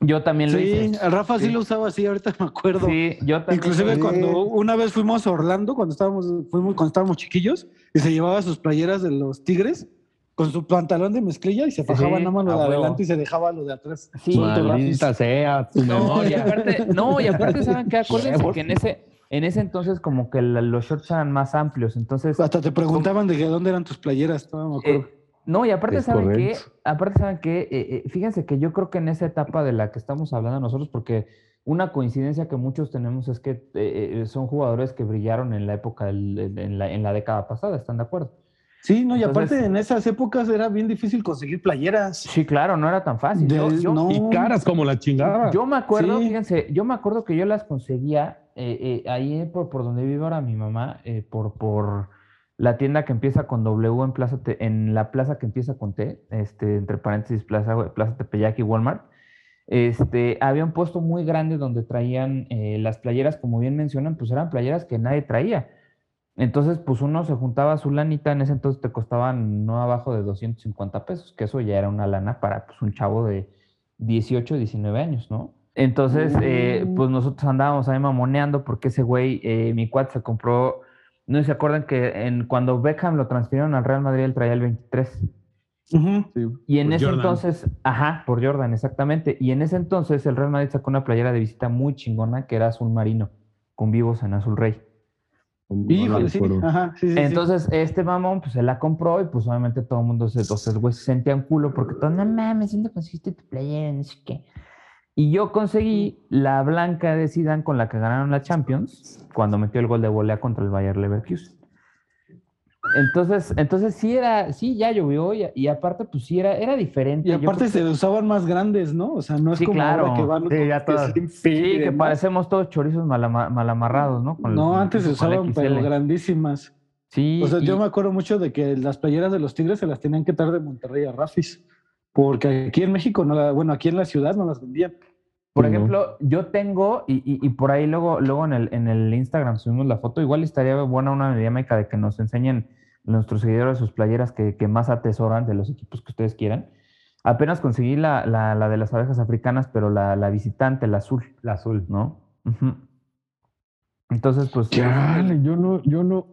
Yo también lo Sí, hice. el Rafa sí. Sí. lo usaba así, ahorita me acuerdo. Sí, yo también. Inclusive cuando una vez fuimos a Orlando, cuando estábamos, fuimos, cuando estábamos chiquillos, y se llevaba sus playeras de los Tigres con su pantalón de mezclilla y se fajaba Sí, nada más lo de adelante y se dejaba lo de atrás. Sí. Maldita sea, tu No, y memoria. aparte, no, y aparte, ¿saben qué? Acuérdense que en ese, en ese entonces como que la- los shorts eran más amplios, entonces... Hasta te preguntaban de dónde eran tus playeras, no me acuerdo. Eh, no, y aparte, Es ¿saben qué? correcto. Aparte, ¿saben qué? Eh, eh, fíjense que yo creo que en esa etapa de la que estamos hablando nosotros, porque una coincidencia que muchos tenemos es que eh, eh, son jugadores que brillaron en la época, del- en la, en la década pasada, ¿están de acuerdo? sí, no, y entonces- aparte en esas épocas era bien difícil conseguir playeras. Sí, claro, no era tan fácil. Yo, De- yo- no. Y caras como la chingada. Yo me acuerdo, Sí. fíjense, yo me acuerdo que yo las conseguía eh, eh, ahí por, por donde vive ahora mi mamá, eh, por, por la tienda que empieza con W en Plaza Te- en la plaza que empieza con T, este, entre paréntesis, Plaza, plaza Tepeyac y Walmart. Este, había un puesto muy grande donde traían eh, las playeras, como bien mencionan, pues eran playeras que nadie traía. Entonces, pues uno se juntaba su lanita, en ese entonces te costaban no abajo de 250 pesos, que eso ya era una lana para pues, un chavo de 18, 19 años, ¿no? Entonces, eh, Mm. pues nosotros andábamos ahí mamoneando porque ese güey, eh, mi cuate se compró, no sé si se acuerdan que en, cuando Beckham lo transfirieron al Real Madrid, él traía el 23. Ujú. Sí, Y en por ese Jordan. entonces, ajá, por Jordan, exactamente. Y en ese entonces el Real Madrid sacó una playera de visita muy chingona que era azul marino, con vivos en azul rey. Híjole, sí, ajá, sí, sí, sí. Entonces, este mamón, pues se la compró y pues obviamente todo el mundo se, entonces, güey, se sentía un culo porque todo, no mames, ¿dónde conseguiste tu playera? No sé qué. Y yo conseguí la blanca de Zidane con la que ganaron la Champions cuando metió el gol de volea contra el Bayer Leverkusen. Entonces, entonces sí era, sí, ya llovió y, y aparte, pues sí era, era diferente. Y aparte se usaban más grandes, ¿no? O sea, no es Sí, como claro. ahora que van Sí, ya todas. que- sí, que parecemos todos chorizos mal, ama- mal amarrados, ¿no? El- No, antes se usaban, pero grandísimas. Sí, O sea, yo me acuerdo mucho de que las playeras de los Tigres se las tenían que traer de Monterrey a Rafis. Porque aquí en México, no la, bueno, aquí en la ciudad no las vendían. Por ejemplo, yo tengo, y, y- y por ahí luego, luego en el, en el Instagram subimos la foto, igual estaría buena una dinámica de que nos enseñen nuestros seguidores sus playeras que, que más atesoran de los equipos que ustedes quieran. Apenas conseguí la, la, la de las abejas africanas, pero la, la visitante, la azul, La azul. ¿no? Entonces, pues... Chale, yo no, yo no.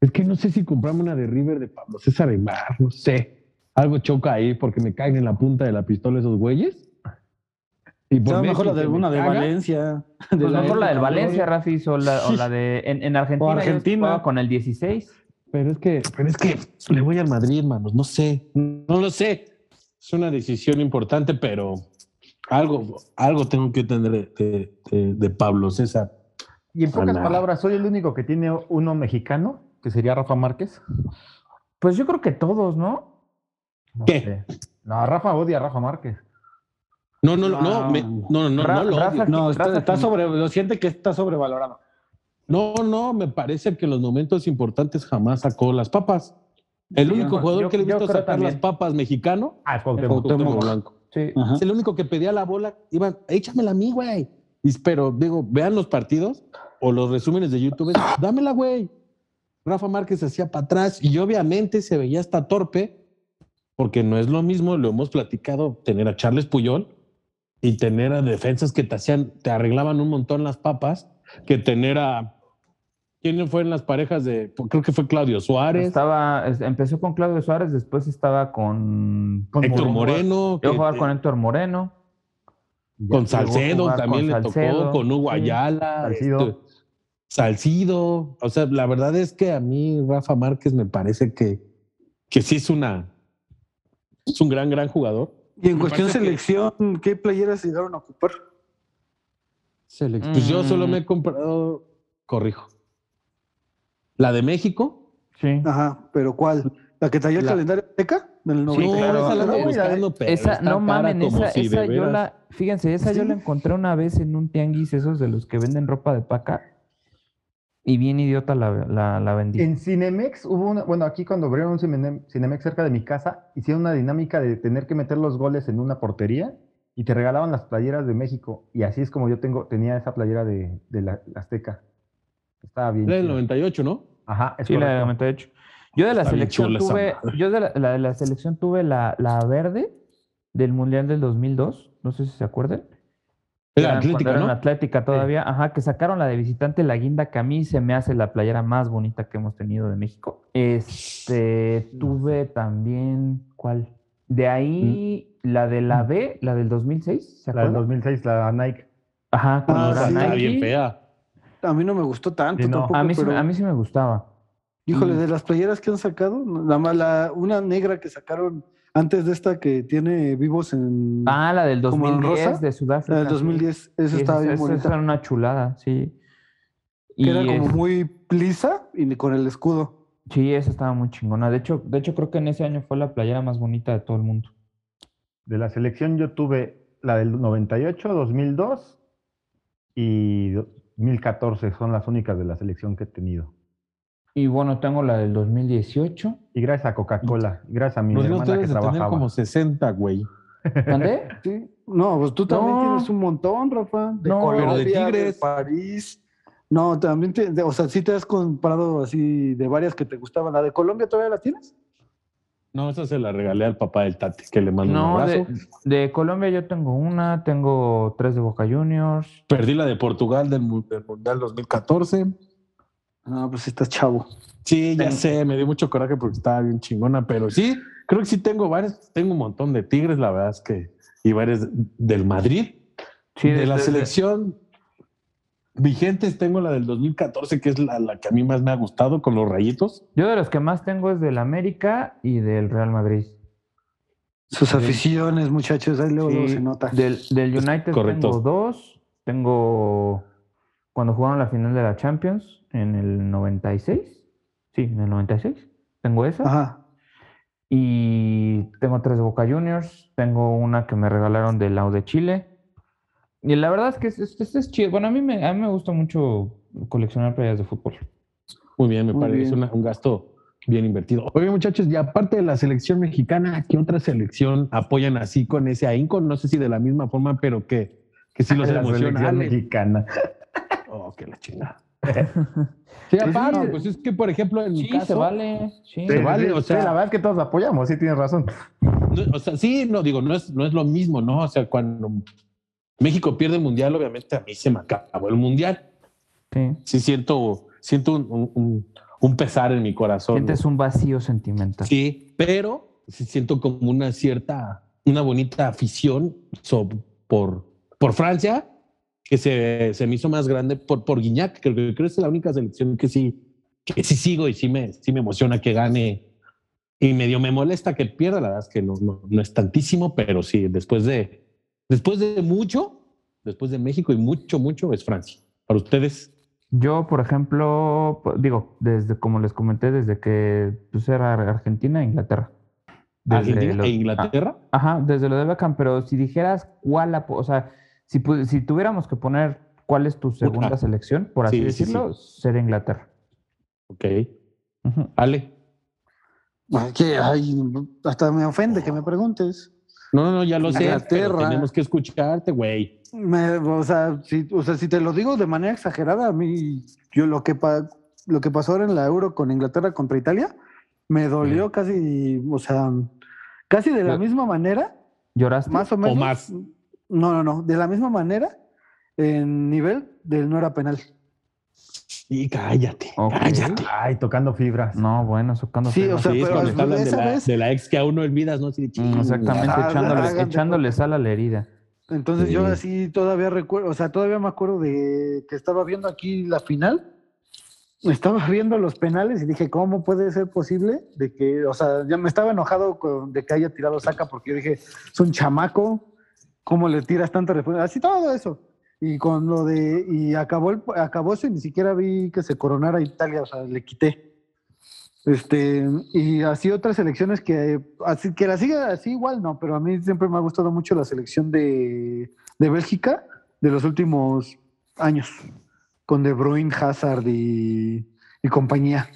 Es que no sé si comprarme una de River de Pablo César Aymar, no sé. Algo choca ahí porque me caen en la punta de la pistola esos güeyes. Y por Estaba mejor la de una de caga, Valencia. Pues de mejor la del Valencia, ¿no? Rafi, o la, o la de... En, en Argentina, con el 16. Pero es que, pero es que le voy al Madrid, manos. No sé, no lo sé. Es una decisión importante, pero algo, algo tengo que tener de, de- de- de Pablo César. Y en pocas Ana. palabras, soy el único que tiene uno mexicano, que sería Rafa Márquez. Pues yo creo que todos, ¿no? No ¿Qué? sé. No, Rafa odia a Rafa Márquez. No, no, no, No. no, me- no, no, no, Ra- no lo. No, está, está sobre, lo siente que está sobrevalorado. No, no, me parece que en los momentos importantes jamás sacó las papas. El Sí, único yo- jugador yo- que le creo sacar también. las papas mexicano Ah, es es Cuauhtémoc. Blanco. Sí. Es el único que pedía la bola. Iba, échamela a mí, güey. Y- Pero digo, vean los partidos o los resúmenes de YouTube. Dámela, güey. Rafa Márquez hacía para atrás y obviamente se veía hasta torpe porque no es lo mismo, lo hemos platicado, tener a Charles Puyol y tener a defensas que te hacían, te arreglaban un montón las papas, que tener a ¿Quién fue en las parejas de? Creo que fue Claudio Suárez, Estaba, es- empezó con Claudio Suárez, después estaba con... Con Héctor Moreno. Yo jugar con Héctor Moreno. Con Salcedo también con le Salcedo, tocó, con Hugo. Ayala, Salcido. este, Salcido. O sea, la verdad es que a mí Rafa Márquez me parece que, que sí es una es un gran, gran jugador. Y en Me cuestión que- selección, ¿qué playeras llegaron a ocupar? Selec- Pues yo solo Mm. me he comprado, corrijo, la de México. Sí. Ajá, pero ¿cuál? ¿La que traía el La- calendario Azteca? Del No, 90. claro. esa la No, buscando, pero Esa, está no mamen, esa, si esa yo veras- la, fíjense, esa yo Sí. la encontré una vez en un tianguis, esos de los que venden ropa de paca, y bien idiota la, la, la vendí. En Cinemex hubo una, bueno, aquí cuando abrieron un Cine- Cinemex cerca de mi casa, hicieron una dinámica de tener que meter los goles en una portería y te regalaban las playeras de México. Y así es como yo tengo, tenía esa playera de, de la, la Azteca. Estaba bien. Era del chida. 98, ¿no? Ajá, es Sí, la de correcto. 98. Yo de la Está selección tuve, yo de la, la de la selección tuve la, la verde del Mundial del 2002, no sé si se acuerdan. Era Atlética, ¿no? Atlética todavía, ajá, que sacaron la de visitante, la guinda, que a mí se me hace la playera más bonita que hemos tenido de México. Este, tuve también, ¿cuál? De ahí, la de la B, la del 2006, ¿se La del acuerdan? 2006, la Nike. Ajá, Ah, sí. Está bien fea. A mí no me gustó tanto Sí, no. tampoco, A mí, sí, pero, a mí sí me gustaba. híjole, de las playeras que han sacado, nada más la, una negra que sacaron antes de esta que tiene vivos en Ah, la del ¿Como en 2010 rosa? de Sudáfrica. la del sí. 2010, esa Sí, estaba esa- bien esa- bonita. esa era una chulada, sí. que Y era como es- muy lisa y con el escudo. Sí, esa estaba muy chingona. De hecho, de hecho, creo que en ese año fue la playera más bonita de todo el mundo. De la selección yo tuve la del 98, 2002 y 2014. Son las únicas de la selección que he tenido. Y bueno, tengo la del 2018. Y gracias a Coca-Cola, gracias a mi hermana Pues no que de tener trabajaba. como 60, güey. ¿Mandé? Sí. No, pues tú también No. tienes un montón, Rafa. De No, Colombia, pero de Tigres. París. No, también te, de- o sea, sí te has comprado así de varias que te gustaban. ¿La de Colombia todavía la tienes? No, esa se la regalé al papá del Tati, que le mando un No, abrazo. de, de Colombia yo tengo una, tengo tres de Boca Juniors. Perdí la de Portugal del, del Mundial 2014. No, pues estás chavo. Sí, ya sé, me dio mucho coraje porque estaba bien chingona, pero sí, creo que sí tengo varias. Tengo un montón de Tigres, la verdad es que, y varias del Madrid. Sí, de la de- selección vigentes tengo la del 2014, que es la, la que a mí más me ha gustado con los rayitos. Yo de los que más tengo es del América y del Real Madrid. Sus aficiones, muchachos, ahí luego, luego Sí, se nota. Del, del United correcto. tengo dos. Tengo cuando jugaron la final de la Champions en el 96. Sí, en el 96. Tengo esa. Ajá. Y tengo tres de Boca Juniors. Tengo una que me regalaron del lado de Chile. Y la verdad es que este es, es chido. Bueno, a mí, me, a mí me gusta mucho coleccionar playas de fútbol. Muy bien, me Muy parece bien. una- un gasto bien invertido. Oye, muchachos, y aparte de la selección mexicana, ¿qué otra selección apoyan así con ese ahínco? No sé si de la misma forma, pero que, que sí los la emociona. selección mexicana. Oh, que la chingada. Sí, aparte, sí. pues es que, por ejemplo, en mi Sí, caso, se vale. Sí. Se vale, o Sí, sea- la verdad es que todos apoyamos, sí tienes razón. no, o sea, sí, no digo, no es, no es lo mismo, ¿no? O sea, cuando México pierde el mundial, obviamente a mí se me acabó el mundial. Sí. Sí, siento, siento un, un- un- un pesar en mi corazón. Sientes un vacío sentimental. Sí, pero sí siento como una cierta, una bonita afición so- por, por Francia, que se, se me hizo más grande por, por Guiñac, que creo que es la única selección que sí, que sí sigo y sí me, sí me emociona que gane. Y medio me molesta que pierda, la verdad es que no, no, no es tantísimo, pero sí, después de, después de mucho, después de México y mucho, mucho, es Francia. Para ustedes, Yo, por ejemplo, digo, desde como les comenté, desde que pues, era Argentina e Inglaterra. Desde Argentina lo- e Inglaterra. Ah, Ajá, desde lo de Beckham, pero si dijeras cuál, o sea, si, si tuviéramos que poner cuál es tu segunda Ah, selección, por así sí, sí, decirlo, sería Inglaterra. Ok. Ujú. Ale. Ay, que, ay, hasta me ofende que me preguntes. No, no, no, ya lo sé. pero tenemos que escucharte, güey. O, sea, si, o sea, si te lo digo de manera exagerada, a mí, yo lo que, pa- lo que pasó ahora en la Euro con Inglaterra contra Italia, me dolió casi, o sea, casi de la La- misma manera, ¿Lloraste? más o menos. más. No, no, no, de la misma manera, en nivel del no era penal. Y cállate, cállate. Ay, tocando fibras. No, bueno, socando Sí, fibras. o sea, Sí, es pero cuando hablan de la, vez- de la ex que aún no olvidas, ¿no? Mm. Exactamente, Ah, echándole, háganse echándole sal a la herida. Entonces yo Sí. así todavía recuerdo, o sea, todavía me acuerdo de que estaba viendo aquí la final, estaba viendo los penales y dije, ¿cómo puede ser posible de que, o sea, ya me estaba enojado con- de que haya tirado saca porque yo dije, es un chamaco, ¿cómo le tiras tanta respuesta? Así todo eso. Y con lo de, y acabó, el, acabó eso y ni siquiera vi que se coronara Italia, o sea, le quité. Este, y así otras selecciones que, así que la siga así igual, no, pero a mí siempre me ha gustado mucho la selección de, de Bélgica de los últimos años, con De Bruyne, Hazard y, compañía.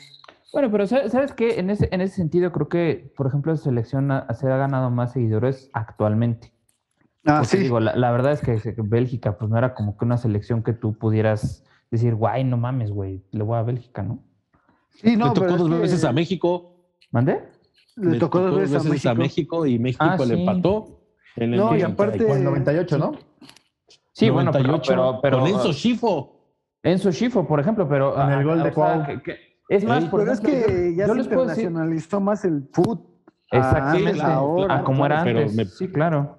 Bueno, pero sa- ¿sabes qué? En ese, en ese sentido, creo que, por ejemplo, esa selección se ha ganado más seguidores actualmente. Ah, Porque sí. digo, la, la verdad es que, que Bélgica, pues no era como que una selección que tú pudieras decir, guay, no mames, güey, le voy a Bélgica, ¿no? Sí, no, le tocó pero es dos que veces a México. ¿Mandé? Le tocó dos veces, a México. y México Ah, le sí. empató. En el No, y 94. aparte- Con 98, ¿no? Sí, bueno, pero, 98, pero, pero con Enzo Schifo. Enzo Schifo, por ejemplo, pero... Con el ah, gol de o sea, Cuau. que- que- es más, Ey, por Pero es ejemplo, que yo- ya yo se les puedo decir- internacionalizó más el foot. Exactamente, antes, ahora, a como era pero antes. me- Sí, claro.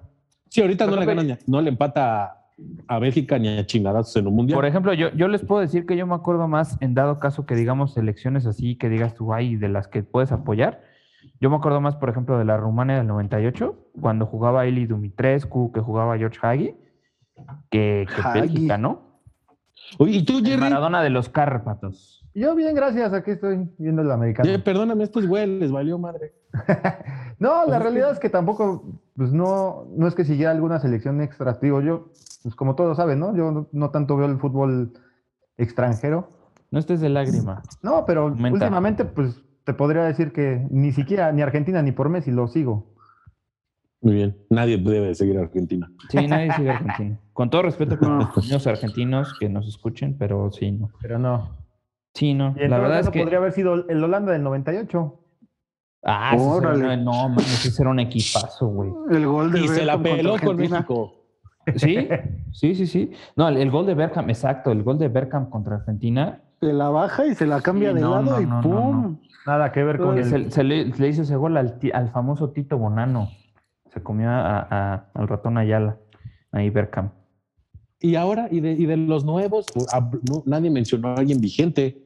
Sí, ahorita no le ganan, no le empata a Bélgica ni a chingadazos en un mundial. Por ejemplo, yo, yo les puedo decir que yo me acuerdo más en dado caso que digamos selecciones así, que digas tú, ay, de las que puedes apoyar. Yo me acuerdo más, por ejemplo, de la Rumania del 98, cuando jugaba Eli Dumitrescu, que jugaba George Hagi, que, que Hagi. Bélgica, ¿no? Oye, ¿y tú, El Jerry? Maradona de los Cárpatos. Yo bien, gracias. Aquí estoy viendo el americano. Eh, perdóname, estos güey les valió madre. No, la Pues es realidad es que tampoco, pues no, no es que siguiera alguna selección extra. Digo, yo, pues como todos saben, ¿no? Yo no, no tanto veo el fútbol extranjero. No estés de lágrima. No, pero Aumenta. últimamente, pues te podría decir que ni siquiera, ni Argentina ni por Messi lo sigo. Muy bien. Nadie debe de seguir a Argentina. Sí, nadie sigue a Argentina. Con todo respeto con los niños argentinos que nos escuchen, pero sí, no. Pero no. Sí, no. Y La verdad es que. podría haber sido el Holanda del 98. Ah, Órale. no, mames, ese era un equipazo, güey. El gol de Y se la peló con Argentina. México. Sí, sí, sí, sí. No, el, el gol de Berkham, exacto, el gol de Berkham contra Argentina. Se la baja y se la cambia Sí, de no, lado no, y no, ¡pum! no. Nada que ver con Pues el... Se, se le, se le hizo ese gol al, al famoso Tito Bonano. Se comió a- a- al ratón Ayala, ahí Berkham. Y ahora, y de, y de los nuevos, a- no, nadie mencionó a alguien vigente.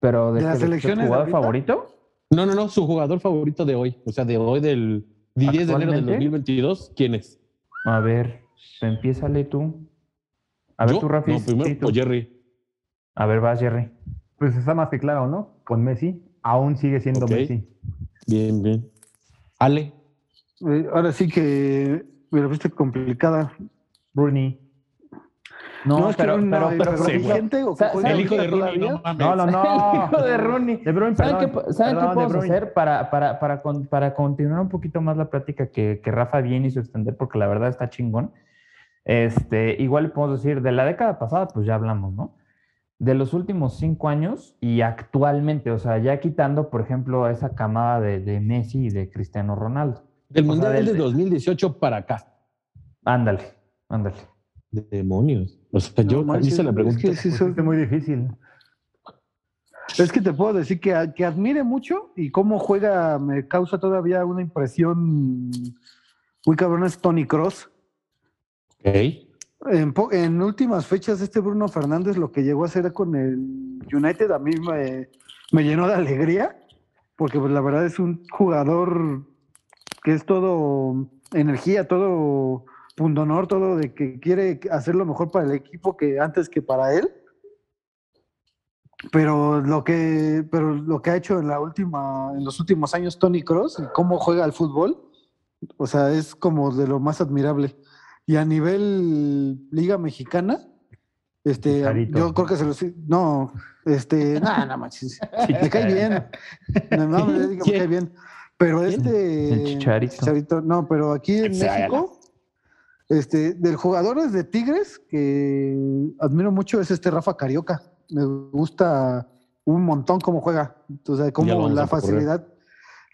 Pero de, ¿De las selecciones jugador ahorita? favorito? No, no, no, su jugador favorito de hoy. O sea, de hoy, del 10 de enero del ¿Actualmente? 2022, ¿quién es? A ver, empiézale tú. A ver ¿Yo? tú, Rafi. No, primero, Sí, tú. o Jerry. A ver, vas, Jerry. Pues está más que claro, ¿no? Con Messi, aún sigue siendo. Messi. Bien, bien. Ale. Eh, Ahora sí que me la fuiste complicada. Rooney. No, pero, no, pero, pero, pero por ejemplo, vigente o que sa- juega ¿sabes El hijo de Rooney, no mames. No, no, no. El hijo de Rooney. De Bruyne, ¿Saben perdón. qué, ¿saben qué Perdón, podemos hacer para, para, para, con- para continuar un poquito más la plática que, que Rafa bien hizo extender? Porque la verdad está chingón. Este, igual le podemos decir, de la década pasada, pues ya hablamos, ¿no? De los últimos cinco años y actualmente, o sea, ya quitando, por ejemplo, esa camada de, de Messi y de Cristiano Ronaldo. Del O sea, Mundial del- de 2018 para acá. Ándale, ándale. Demonios. O sea, yo No hice la es pregunta. que sí Pues es muy difícil. Es que te puedo decir que, que admire mucho y cómo juega me causa todavía una impresión muy cabrón es Tony Cross. Ok. En últimas fechas este Bruno Fernández lo que llegó a hacer con el United a mí me, me llenó de alegría porque pues, la verdad es un jugador que es todo energía, todo pundonor, todo de que quiere hacer lo mejor para el equipo que antes que para él. Pero lo que, pero lo que ha hecho en la última, en los últimos años Tony Cross y cómo juega al fútbol, o sea, es como de lo más admirable. Y a nivel Liga Mexicana, este, Chicharito. yo creo que se lo no, este, nada, no manches, me cae bien, no, no, me cae bien, pero este, El Chicharito. no, pero aquí en México, este, del jugadores de Tigres que admiro mucho es este Rafa Carioca. Me gusta un montón cómo juega. O sea, cómo la correr. facilidad,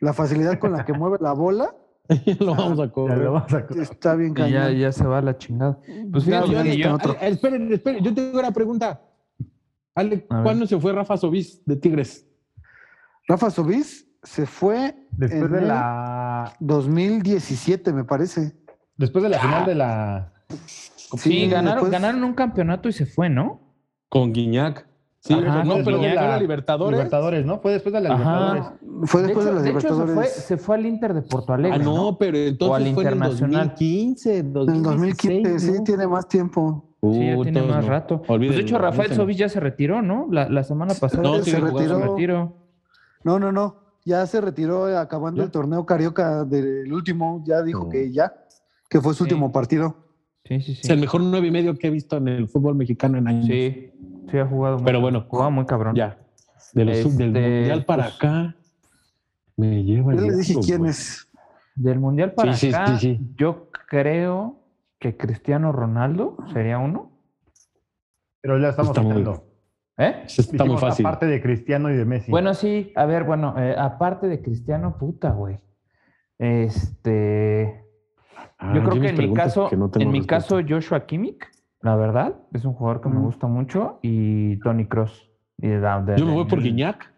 la facilidad con la que mueve la bola lo vamos a Ya correr. lo vamos a- está bien Y ya, cañón. ya se va a la chingada. Pues fíjate yo- esperen, esperen, yo tengo una pregunta. Ale. ¿cuándo se fue Rafa Sobis de Tigres? Rafa Sobis se fue Después en de la. 2017, me parece. Después de la final de la. Sí, ganaron, después- ganaron un campeonato y se fue, ¿no? Con Guiñac. Sí, Ajá, no, pero Guiñac. la Libertadores. Libertadores, ¿no? Fue después de la Ajá. Libertadores. Fue después de, hecho, las de hecho, se fue, Libertadores. se fue al Inter de Porto Alegre. Ah, no, ¿no? pero O al entonces fue en el Internacional. 2015, En el 2016, 2015, sí, ¿no? tiene más tiempo. Sí, ya tiene más no. rato. Pues de hecho, Rafael. Sobis ya se retiró, ¿no? La, la semana pasada No, se retiró. jugando. se retiró. No, no, no. Ya se retiró acabando ¿Ya? el torneo carioca del último. Ya dijo No. que ya, que fue su Sí. último partido. Sí, sí, Es el sí. mejor nueve y medio que he visto en el fútbol mexicano en años. Sí, sí ha jugado muy Pero bueno. Jugaba muy cabrón. Ya. De los sub- del Este, mundial para pues, acá. Me lleva el Yo le dije quién es. Del Mundial para Sí, sí, acá, sí, sí. yo creo que Cristiano Ronaldo sería uno. Pero ya estamos Está muy-. ¿Eh? Está muy fácil. Aparte de Cristiano y de Messi. Bueno, sí, a ver, bueno, eh, aparte de Cristiano, puta, güey. Este, Ah, yo creo mis que en mi caso, no en mi caso, Joshua Kimmich, la verdad, es un jugador que me gusta mucho, y Tony Cross. Y de- de- Yo me voy por Guiñac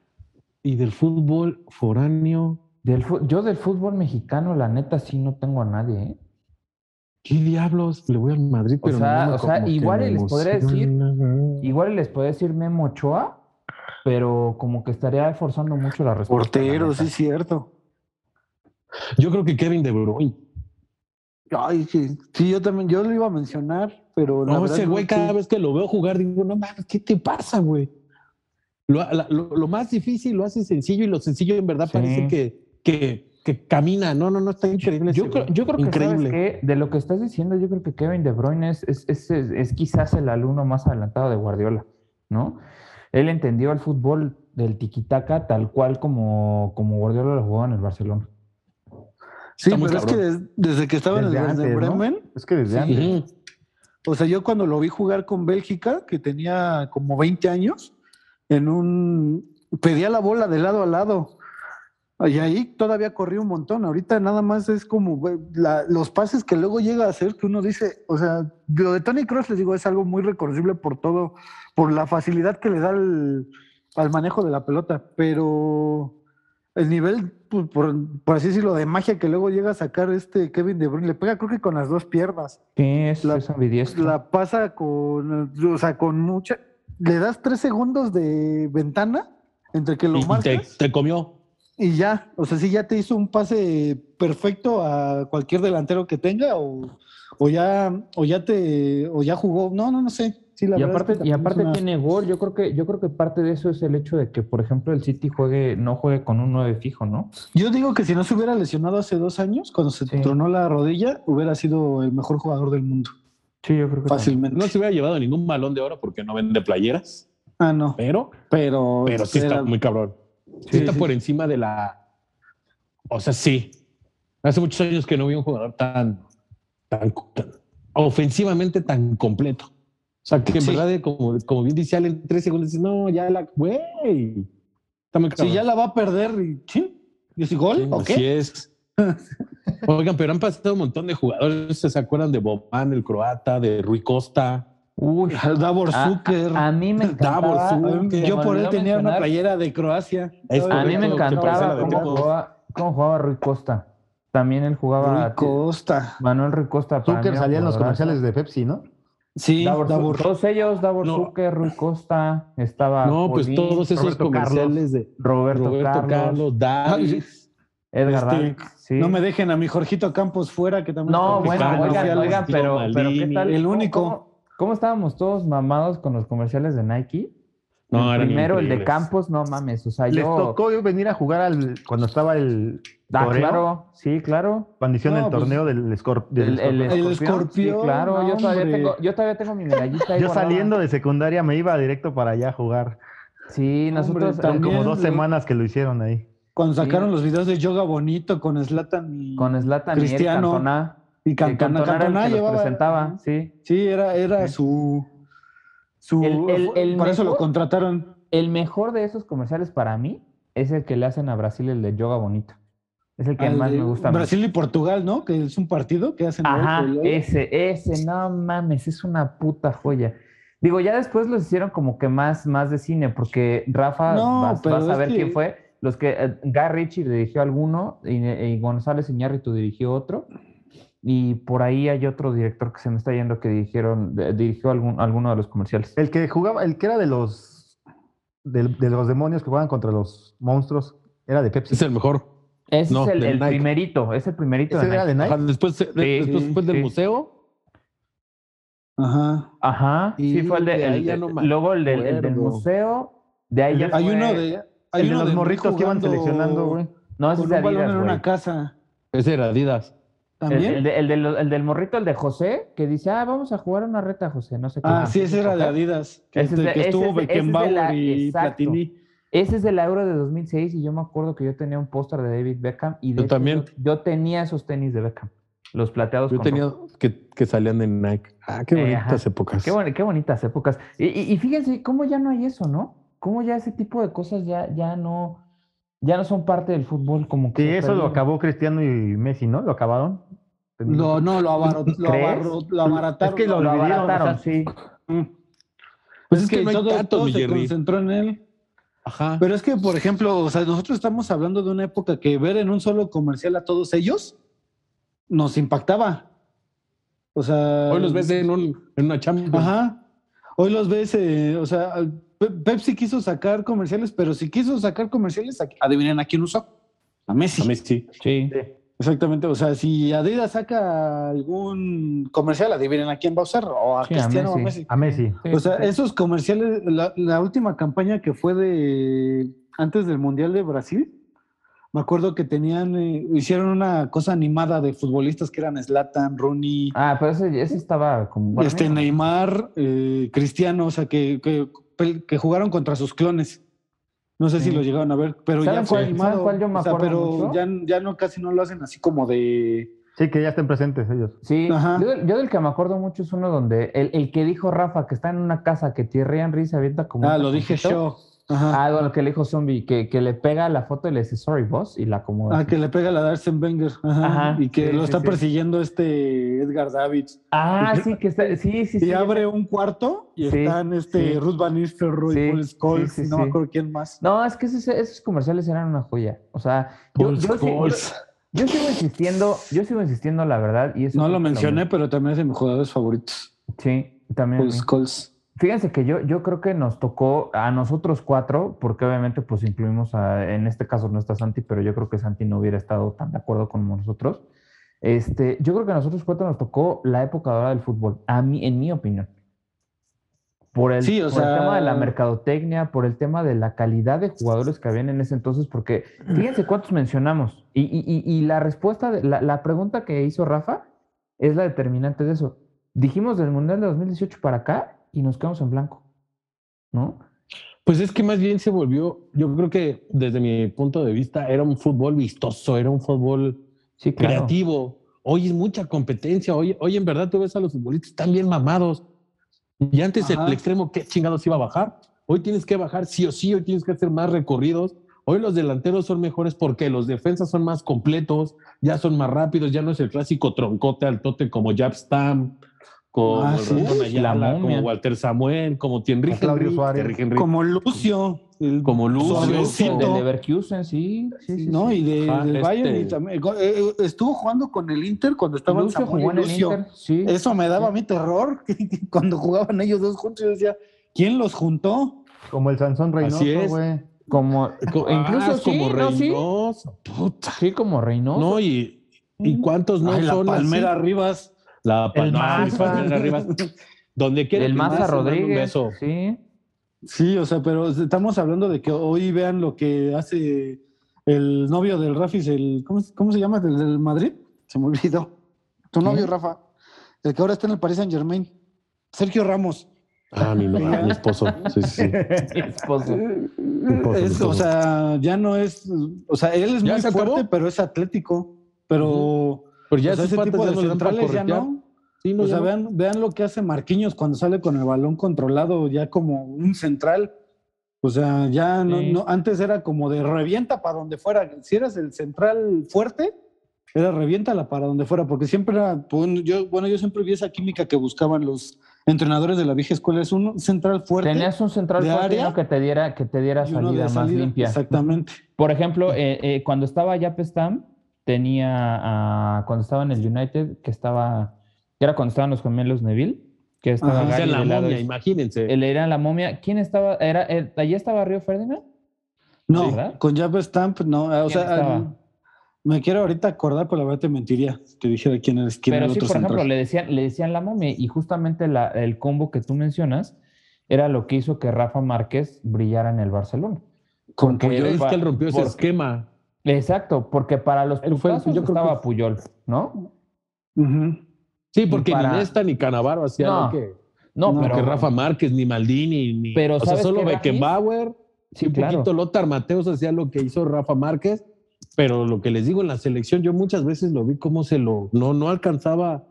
y del fútbol foráneo. Del yo del fútbol mexicano, la neta, sí no tengo a nadie, ¿eh? ¿Qué diablos? Le voy al Madrid, O pero sea, no o sea, como que igual les podría decir- emociona. Igual les puedo decir Memo Ochoa, pero como que estaría esforzando mucho la respuesta. la Portero, neta. sí, cierto. Yo creo que Kevin De Bruyne. Ay, sí, sí, yo también, yo lo iba a mencionar, pero la No, ese no, güey, cada sí. vez que lo veo jugar, digo, no mames, ¿qué te pasa, güey? Lo, la- lo- lo más difícil lo hace sencillo y lo sencillo en verdad Sí. parece que, que, que camina. No, no, no, está increíble. Yo creo, yo creo que, Increíble. ¿sabes qué? De lo que estás diciendo, yo creo que Kevin De Bruyne es, es, es, es- es quizás el alumno más adelantado de Guardiola, ¿no? Él entendió el fútbol del tiquitaca tal cual como, como Guardiola lo jugó en el Barcelona. Sí, pero es que desde que estaba en el antes, ¿no? Bremen, Es que desde Sí. antes. O sea, yo cuando lo vi jugar con Bélgica, que tenía como 20 años, en un pedía la bola de lado a lado. Y ahí todavía corría un montón. Ahorita nada más es como la- los pases que luego llega a hacer que uno dice, o sea, lo de Tony Cross les digo, es algo muy reconocible por todo, por la facilidad que le da al, al manejo de la pelota, pero el nivel, pues, por, por así decirlo, de magia que luego llega a sacar este Kevin De Bruyne, le pega creo que con las dos piernas Sí, es, La- es ambidiestro. la pasa con, o sea, con mucha, le das tres segundos de ventana entre que lo Y- y te, te comió. y ya, o sea, sí ya te hizo un pase perfecto a cualquier delantero que tenga o, o ya, o ya te, o ya jugó, no, no, no sé, sí, la y es aparte, que y aparte una- tiene gol. Yo creo que, yo creo que parte de eso es el hecho de que, por ejemplo, el City juegue, no juegue con un 9 fijo, ¿no? Yo digo que si no se hubiera lesionado hace dos años, cuando se Sí. tronó la rodilla, hubiera sido el mejor jugador del mundo. Sí, yo creo que Fácilmente. No se hubiera llevado ningún balón de oro porque no vende playeras, Ah, no. pero, Pero, pero sí está muy cabrón. Sí, Sí, está sí. por encima de la. O sea, sí. Hace muchos años que no vi un jugador tan, tan, tan- ofensivamente tan completo. O sea, que en Sí. verdad, como, como bien dice Ale, en tres segundos dices, no, ya la, güey. Si ya la va a perder y así, gol, Sí, ¿o Así qué? es. Oigan, pero han pasado un montón de jugadores. ¿Se acuerdan de Boban, el croata, de Rui Costa? Uy, Davor a, Zucker. a- a mí me encantaba. Davor Zucker. Yo por él tenía una playera de Croacia. Es A mí me encantaba cómo jugaba, cómo jugaba Rui Costa. También él jugaba. Rui Costa. Manuel Rui Costa. Zucker salía en los comerciales de Pepsi, ¿no? Sí, Davor, Davor. Todos ellos, Davor No. Zucker, Rui Costa, estaba. No, pues todos esos Roberto comerciales de Roberto, Roberto Carlos, Carlos, Davis. Edgar Este, Davis, sí. No me dejen a mi Jorgito Campos fuera, que también. No, está bueno, oigan, oigan, pero, pero ¿qué tal? El ¿Cómo- único. ¿cómo, cómo estábamos todos mamados con los comerciales de Nike? No, El primero, el de. Campos, no mames. O sea, Les yo. tocó venir a jugar al, cuando estaba el Ah, toreo, claro, sí, claro. cuando hicieron No, el pues, torneo del, escor- del El, el escorpión. El escorpión, escorpión, sí, claro. no, yo, todavía tengo, yo todavía tengo mi medallita. ahí Yo guardada. saliendo de secundaria me iba directo para allá a jugar. Sí, nosotros. Hombre, el- Como También, dos semanas que lo hicieron ahí. Cuando sacaron Sí. los videos de Yoga Bonito con Zlatan y, con y el Cristiano. Cantona. y El Cantona. Cantona era el Cantona que los llevaba- presentaba, sí. Sí, era, era su. su El- el- el por eso lo contrataron. El mejor de esos comerciales para mí es el que le hacen a Brasil, el de Yoga Bonito. Es el que al más me gusta. Brasil y Portugal, ¿no? Que es un partido que hacen. Ajá, ese, ese, no mames, es una puta joya. Digo, ya después los hicieron como que más, más de cine, porque Rafa, No, vas, pero vas a ver que- quién fue. Los que eh, Guy Ritchie dirigió alguno y, y González Iñárritu dirigió otro. Y por ahí hay otro director que se me está yendo que dirigieron, de- dirigió algún, alguno de los comerciales. El que jugaba, el que era de los de, de los demonios que juegan contra los monstruos, era de Pepsi. Es el mejor. Ese No, es el, el primerito, es el primerito ¿Ese de era Nike. de Nike? Ajá, después, de- Sí, después, después del sí. museo. Ajá. Ajá, sí fue el de, de el- no luego el del, el del museo, de ahí ya Hay fue- uno de. Hay el de uno los de morritos que iban seleccionando, güey. No, ese es de un balón Adidas, en güey. una casa. Ese era Adidas. El, ¿También? el de- el de el del morrito, el de José, que dice, ah, vamos a jugar una reta, José, no sé qué. ah, sí, ese era de. Adidas. Que, Ese es de- que estuvo ese es de- ese es de Beckenbauer la- y exacto. Platini. Ese es de la Euro de 2006 y yo me acuerdo que yo tenía un póster de David Beckham y de Yo hecho también. Yo, yo tenía esos tenis de Beckham, los plateados. Yo con tenía que, que salían de Nike. Ah, qué Eh, bonitas épocas. Qué, qué bonitas épocas. Y, y- y fíjense cómo ya no hay eso, ¿no? Cómo ya ese tipo de cosas ya, ya no, ya no son parte del fútbol como que Sí, eso lo acabó Cristiano y Messi, ¿no? Lo acabaron. No, no, lo, abaro- lo, ¿Crees? abarro- lo abarataron. Es que lo abarataron, o sea, sí. Mm. Pues es que no hay todo, tanto, todo mi se Jerry. concentró en él. Ajá. Pero es que, por ejemplo, o sea, nosotros estamos hablando de una época que ver en un solo comercial a todos ellos nos impactaba. O sea. Hoy los ves en, un, en una Champions. Ajá. Hoy los ves, eh, o sea, Pe- Pepsi quiso sacar comerciales, pero si quiso sacar comerciales, ¿a- adivinen a quién usó. A Messi. A mí sí. Sí. Exactamente. O sea, si Adidas saca algún comercial, adivinen a quién va a usar, o a Sí, a Cristiano o a Messi. Messi. A Messi. Sí, O sea, sí. esos comerciales, la, la última campaña que fue de antes del Mundial de Brasil, me acuerdo que tenían, eh, hicieron una cosa animada de futbolistas que eran Zlatan, Rooney, Ah, pero ese, ese estaba como... este. Neymar, eh, Cristiano, o sea, que, que, que jugaron contra sus clones. No sé si lo llegaron a ver, pero ya ¿Saben fue cuál- animado. saben cuál yo me o sea, acuerdo pero mucho? ya, ya no casi no lo hacen así como de Sí, que ya estén presentes ellos. Sí, Ajá. yo, del- yo del que me acuerdo mucho es uno donde el, el que dijo Rafa que está en una casa que Thierry Henry se avienta como. Ah, un lo dije yo. Ajá. Ah, bueno, que le dijo Zombie, que, que le pega la foto y le dice sorry boss y la acomoda. Ah, que le pega la Darsen Wenger. Ajá. Ajá, y que sí, lo está sí. persiguiendo este Edgar Davids. Ah, sí, que está. Sí, sí, Y abre un cuarto y están este. Ruth Van Nistelrooy, Paul Scholes, y no me acuerdo quién más. No, es que esos, esos comerciales eran una joya. O sea, yo, Paul yo, yo- sigo insistiendo, yo sigo insistiendo, la verdad. Y eso No lo mencioné, pero también es de mis jugadores favoritos. Sí, también. Paul. Scholes. Fíjense que yo, yo creo que nos tocó a nosotros cuatro, porque obviamente pues incluimos a, en este caso no está Santi, pero yo creo que Santi no hubiera estado tan de acuerdo como nosotros. Este, yo creo que a nosotros cuatro nos tocó la época dorada del fútbol, a mí, en mi opinión. por el, Sí, o por el sea- tema de la mercadotecnia, por el tema de la calidad de jugadores que habían en ese entonces, porque fíjense cuántos mencionamos. Y, y- y- y la respuesta, de, la, la pregunta que hizo Rafa es la determinante de eso. Dijimos del Mundial de 2018 para acá y nos quedamos en blanco, ¿no? Pues es que más bien se volvió, yo creo que desde mi punto de vista era un fútbol vistoso, era un fútbol Sí, claro. creativo. Hoy es mucha competencia. Hoy, hoy en verdad tú ves a los futbolistas están bien mamados. Y antes Ajá. el extremo, ¿qué chingados iba a bajar? Hoy tienes que bajar sí o sí, hoy tienes que hacer más recorridos. Hoy los delanteros son mejores porque los defensas son más completos, ya son más rápidos, ya no es el clásico troncote al tote como Jab Stam, como Ah, sí. Ayala, la como. Walter Samuel, como Como Claudio Henry, Suárez. Como Lucio. el- Como Lucio, Suavecito. De Leverkusen, sí. sí, sí, ¿no? sí. Y de, Ajá, del este- Bayern y también. eh, eh, estuvo jugando con el Inter cuando estaban Lucio Samuel jugó en el Lucio. Inter, sí. Eso me daba a mí terror cuando jugaban ellos dos juntos. Yo decía, ¿quién los juntó? Como el Sansón Reynoso, güey. Como, Co- incluso ah, sí, como ¿no? Sí. Reynoso. Puta. Sí, como Reynoso. No, y, y cuántos no Ay, la son Palmera así? Rivas. La El Maza. Rivas. Donde quiera el Maza mande un Rodríguez. beso. Sí. Sí, o sea, pero estamos hablando de que hoy vean lo que hace el novio del Rafis, el, ¿cómo, cómo se llama? ¿Del, del Madrid? Se me olvidó. Tu novio, Rafa. El que ahora está en el Paris Saint Germain. Sergio Ramos. Ah, mi, mi esposo. Sí, sí, sí. Mi esposo. esposo, Es, esposo. o sea, ya no es, o sea, él es ¿Ya muy se acabó? fuerte, pero es atlético. Pero Pero ya o sea, ese tipo ya de centrales ya no. Sí, no, O ya sea, no. vean, vean lo que hace Marquinhos cuando sale con el balón controlado, ya como un central. O sea, ya no, Sí. no, antes era como de revienta para donde fuera. Si eras el central fuerte, era reviéntala para donde fuera, porque siempre era, yo, bueno, yo siempre vi esa química que buscaban los entrenadores de la vieja escuela. Es un central fuerte Tenías un central fuerte área que te diera, que te diera salida, de más salida. limpia. Exactamente. Por ejemplo, eh, eh, cuando estaba Yapestam, tenía a- cuando estaba en el United, que estaba, que era cuando estaban los gemelos Neville, que estaba Ajá. O la momia, imagínense. él era la momia. ¿Quién estaba? Era, eh, ¿Allí estaba Río Ferdinand? No, ¿verdad? con Jab Stamp, no. O ¿Quién sea, estaba? me quiero ahorita acordar, pero la verdad te mentiría. Te dijera quién es quién Pero era el sí, otro por ejemplo, le decían, le decían la momia y justamente la- el combo que tú mencionas era lo que hizo que Rafa Márquez brillara en el Barcelona. Con que él rompió ese esquema. Exacto, porque para los Él fue- yo creo estaba que- Puyol, ¿no? Sí, porque para- ni Nesta ni Canavaro hacían No, lo que, No, No, lo pero que Rafa Márquez, ni Maldini, ni. Pero o sea, ¿sabes solo? Beckenbauer. Sí, un claro. poquito Lothar Mateos hacía lo que hizo Rafa Márquez, pero lo que les digo en la selección, yo muchas veces lo vi cómo se lo, no, no alcanzaba a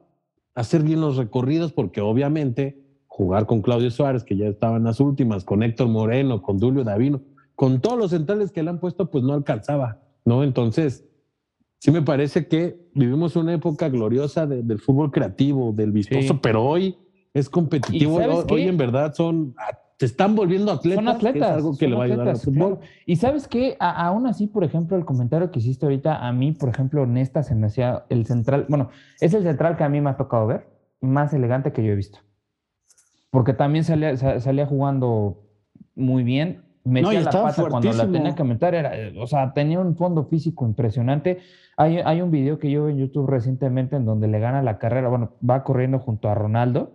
hacer bien los recorridos, porque obviamente jugar con Claudio Suárez, que ya estaba en las últimas, con Héctor Moreno, con Julio Davino, con todos los centrales que le han puesto, pues no alcanzaba, ¿no? Entonces, sí me parece que vivimos una época gloriosa de- del fútbol creativo, del vistoso, Sí. pero hoy es competitivo, ¿Y sabes hoy, en verdad son, se están volviendo atletas, Son que es atletas. algo que le va a ayudar al atletas, fútbol. claro. Y sabes qué, A- aún así, por ejemplo, el comentario que hiciste ahorita, a mí, por ejemplo, Nesta se me hacía el central, bueno, es el central que a mí me ha tocado ver, más elegante que yo he visto. Porque también salía, sa- salía jugando muy bien, metía y la pata cuando la tenía que meter, era, eh, o sea, tenía un fondo físico impresionante. Hay, hay un video que yo vi en YouTube recientemente en donde le gana la carrera, bueno, va corriendo junto a Ronaldo,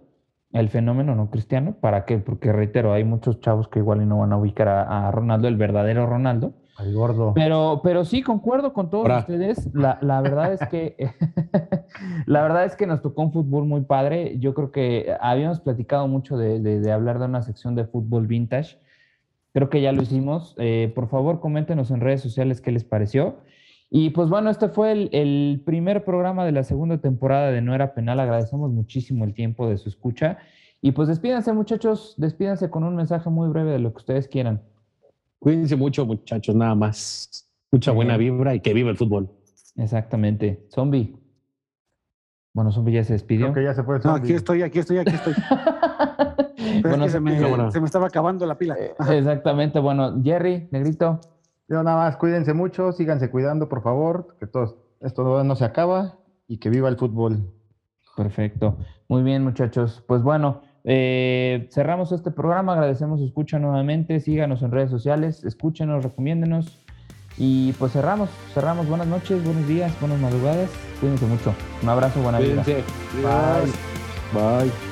el fenómeno no cristiano, ¿para qué? Porque reitero, hay muchos chavos que igual no van a ubicar a, a Ronaldo, el verdadero Ronaldo. Al gordo. Pero, pero sí, concuerdo con todos ustedes. La, la verdad es que la verdad es que nos tocó un fútbol muy padre. Yo creo que habíamos platicado mucho de, de- de hablar de una sección de fútbol vintage. Creo que ya lo hicimos. Eh, por favor, coméntenos en redes sociales qué les pareció. Y pues bueno, este fue el, el primer programa de la segunda temporada de No Era Penal. Agradecemos muchísimo el tiempo de su escucha. Y pues despídanse, muchachos. Despídanse con un mensaje muy breve de lo que ustedes quieran. Cuídense mucho, muchachos, nada más. Mucha buena vibra y que viva el fútbol. Exactamente. Zombie. Bueno, Zombie ya se despidió. Creo que ya se fue No, aquí estoy, aquí estoy, aquí estoy. Pero Bueno, es que se, me, cámara. se me estaba acabando la pila. Eh, Exactamente. Bueno, Jerry, Negrito. Yo nada más, cuídense mucho, síganse cuidando, por favor, que todo esto no se acaba y que viva el fútbol. Perfecto. Muy bien, muchachos. Pues bueno, eh, cerramos este programa. Agradecemos su escucha nuevamente. Síganos en redes sociales, escúchenos, recomiéndenos. Y pues cerramos, cerramos. Buenas noches, buenos días, buenas madrugadas. Cuídense mucho. Un abrazo, buena vida. Bye. Bye.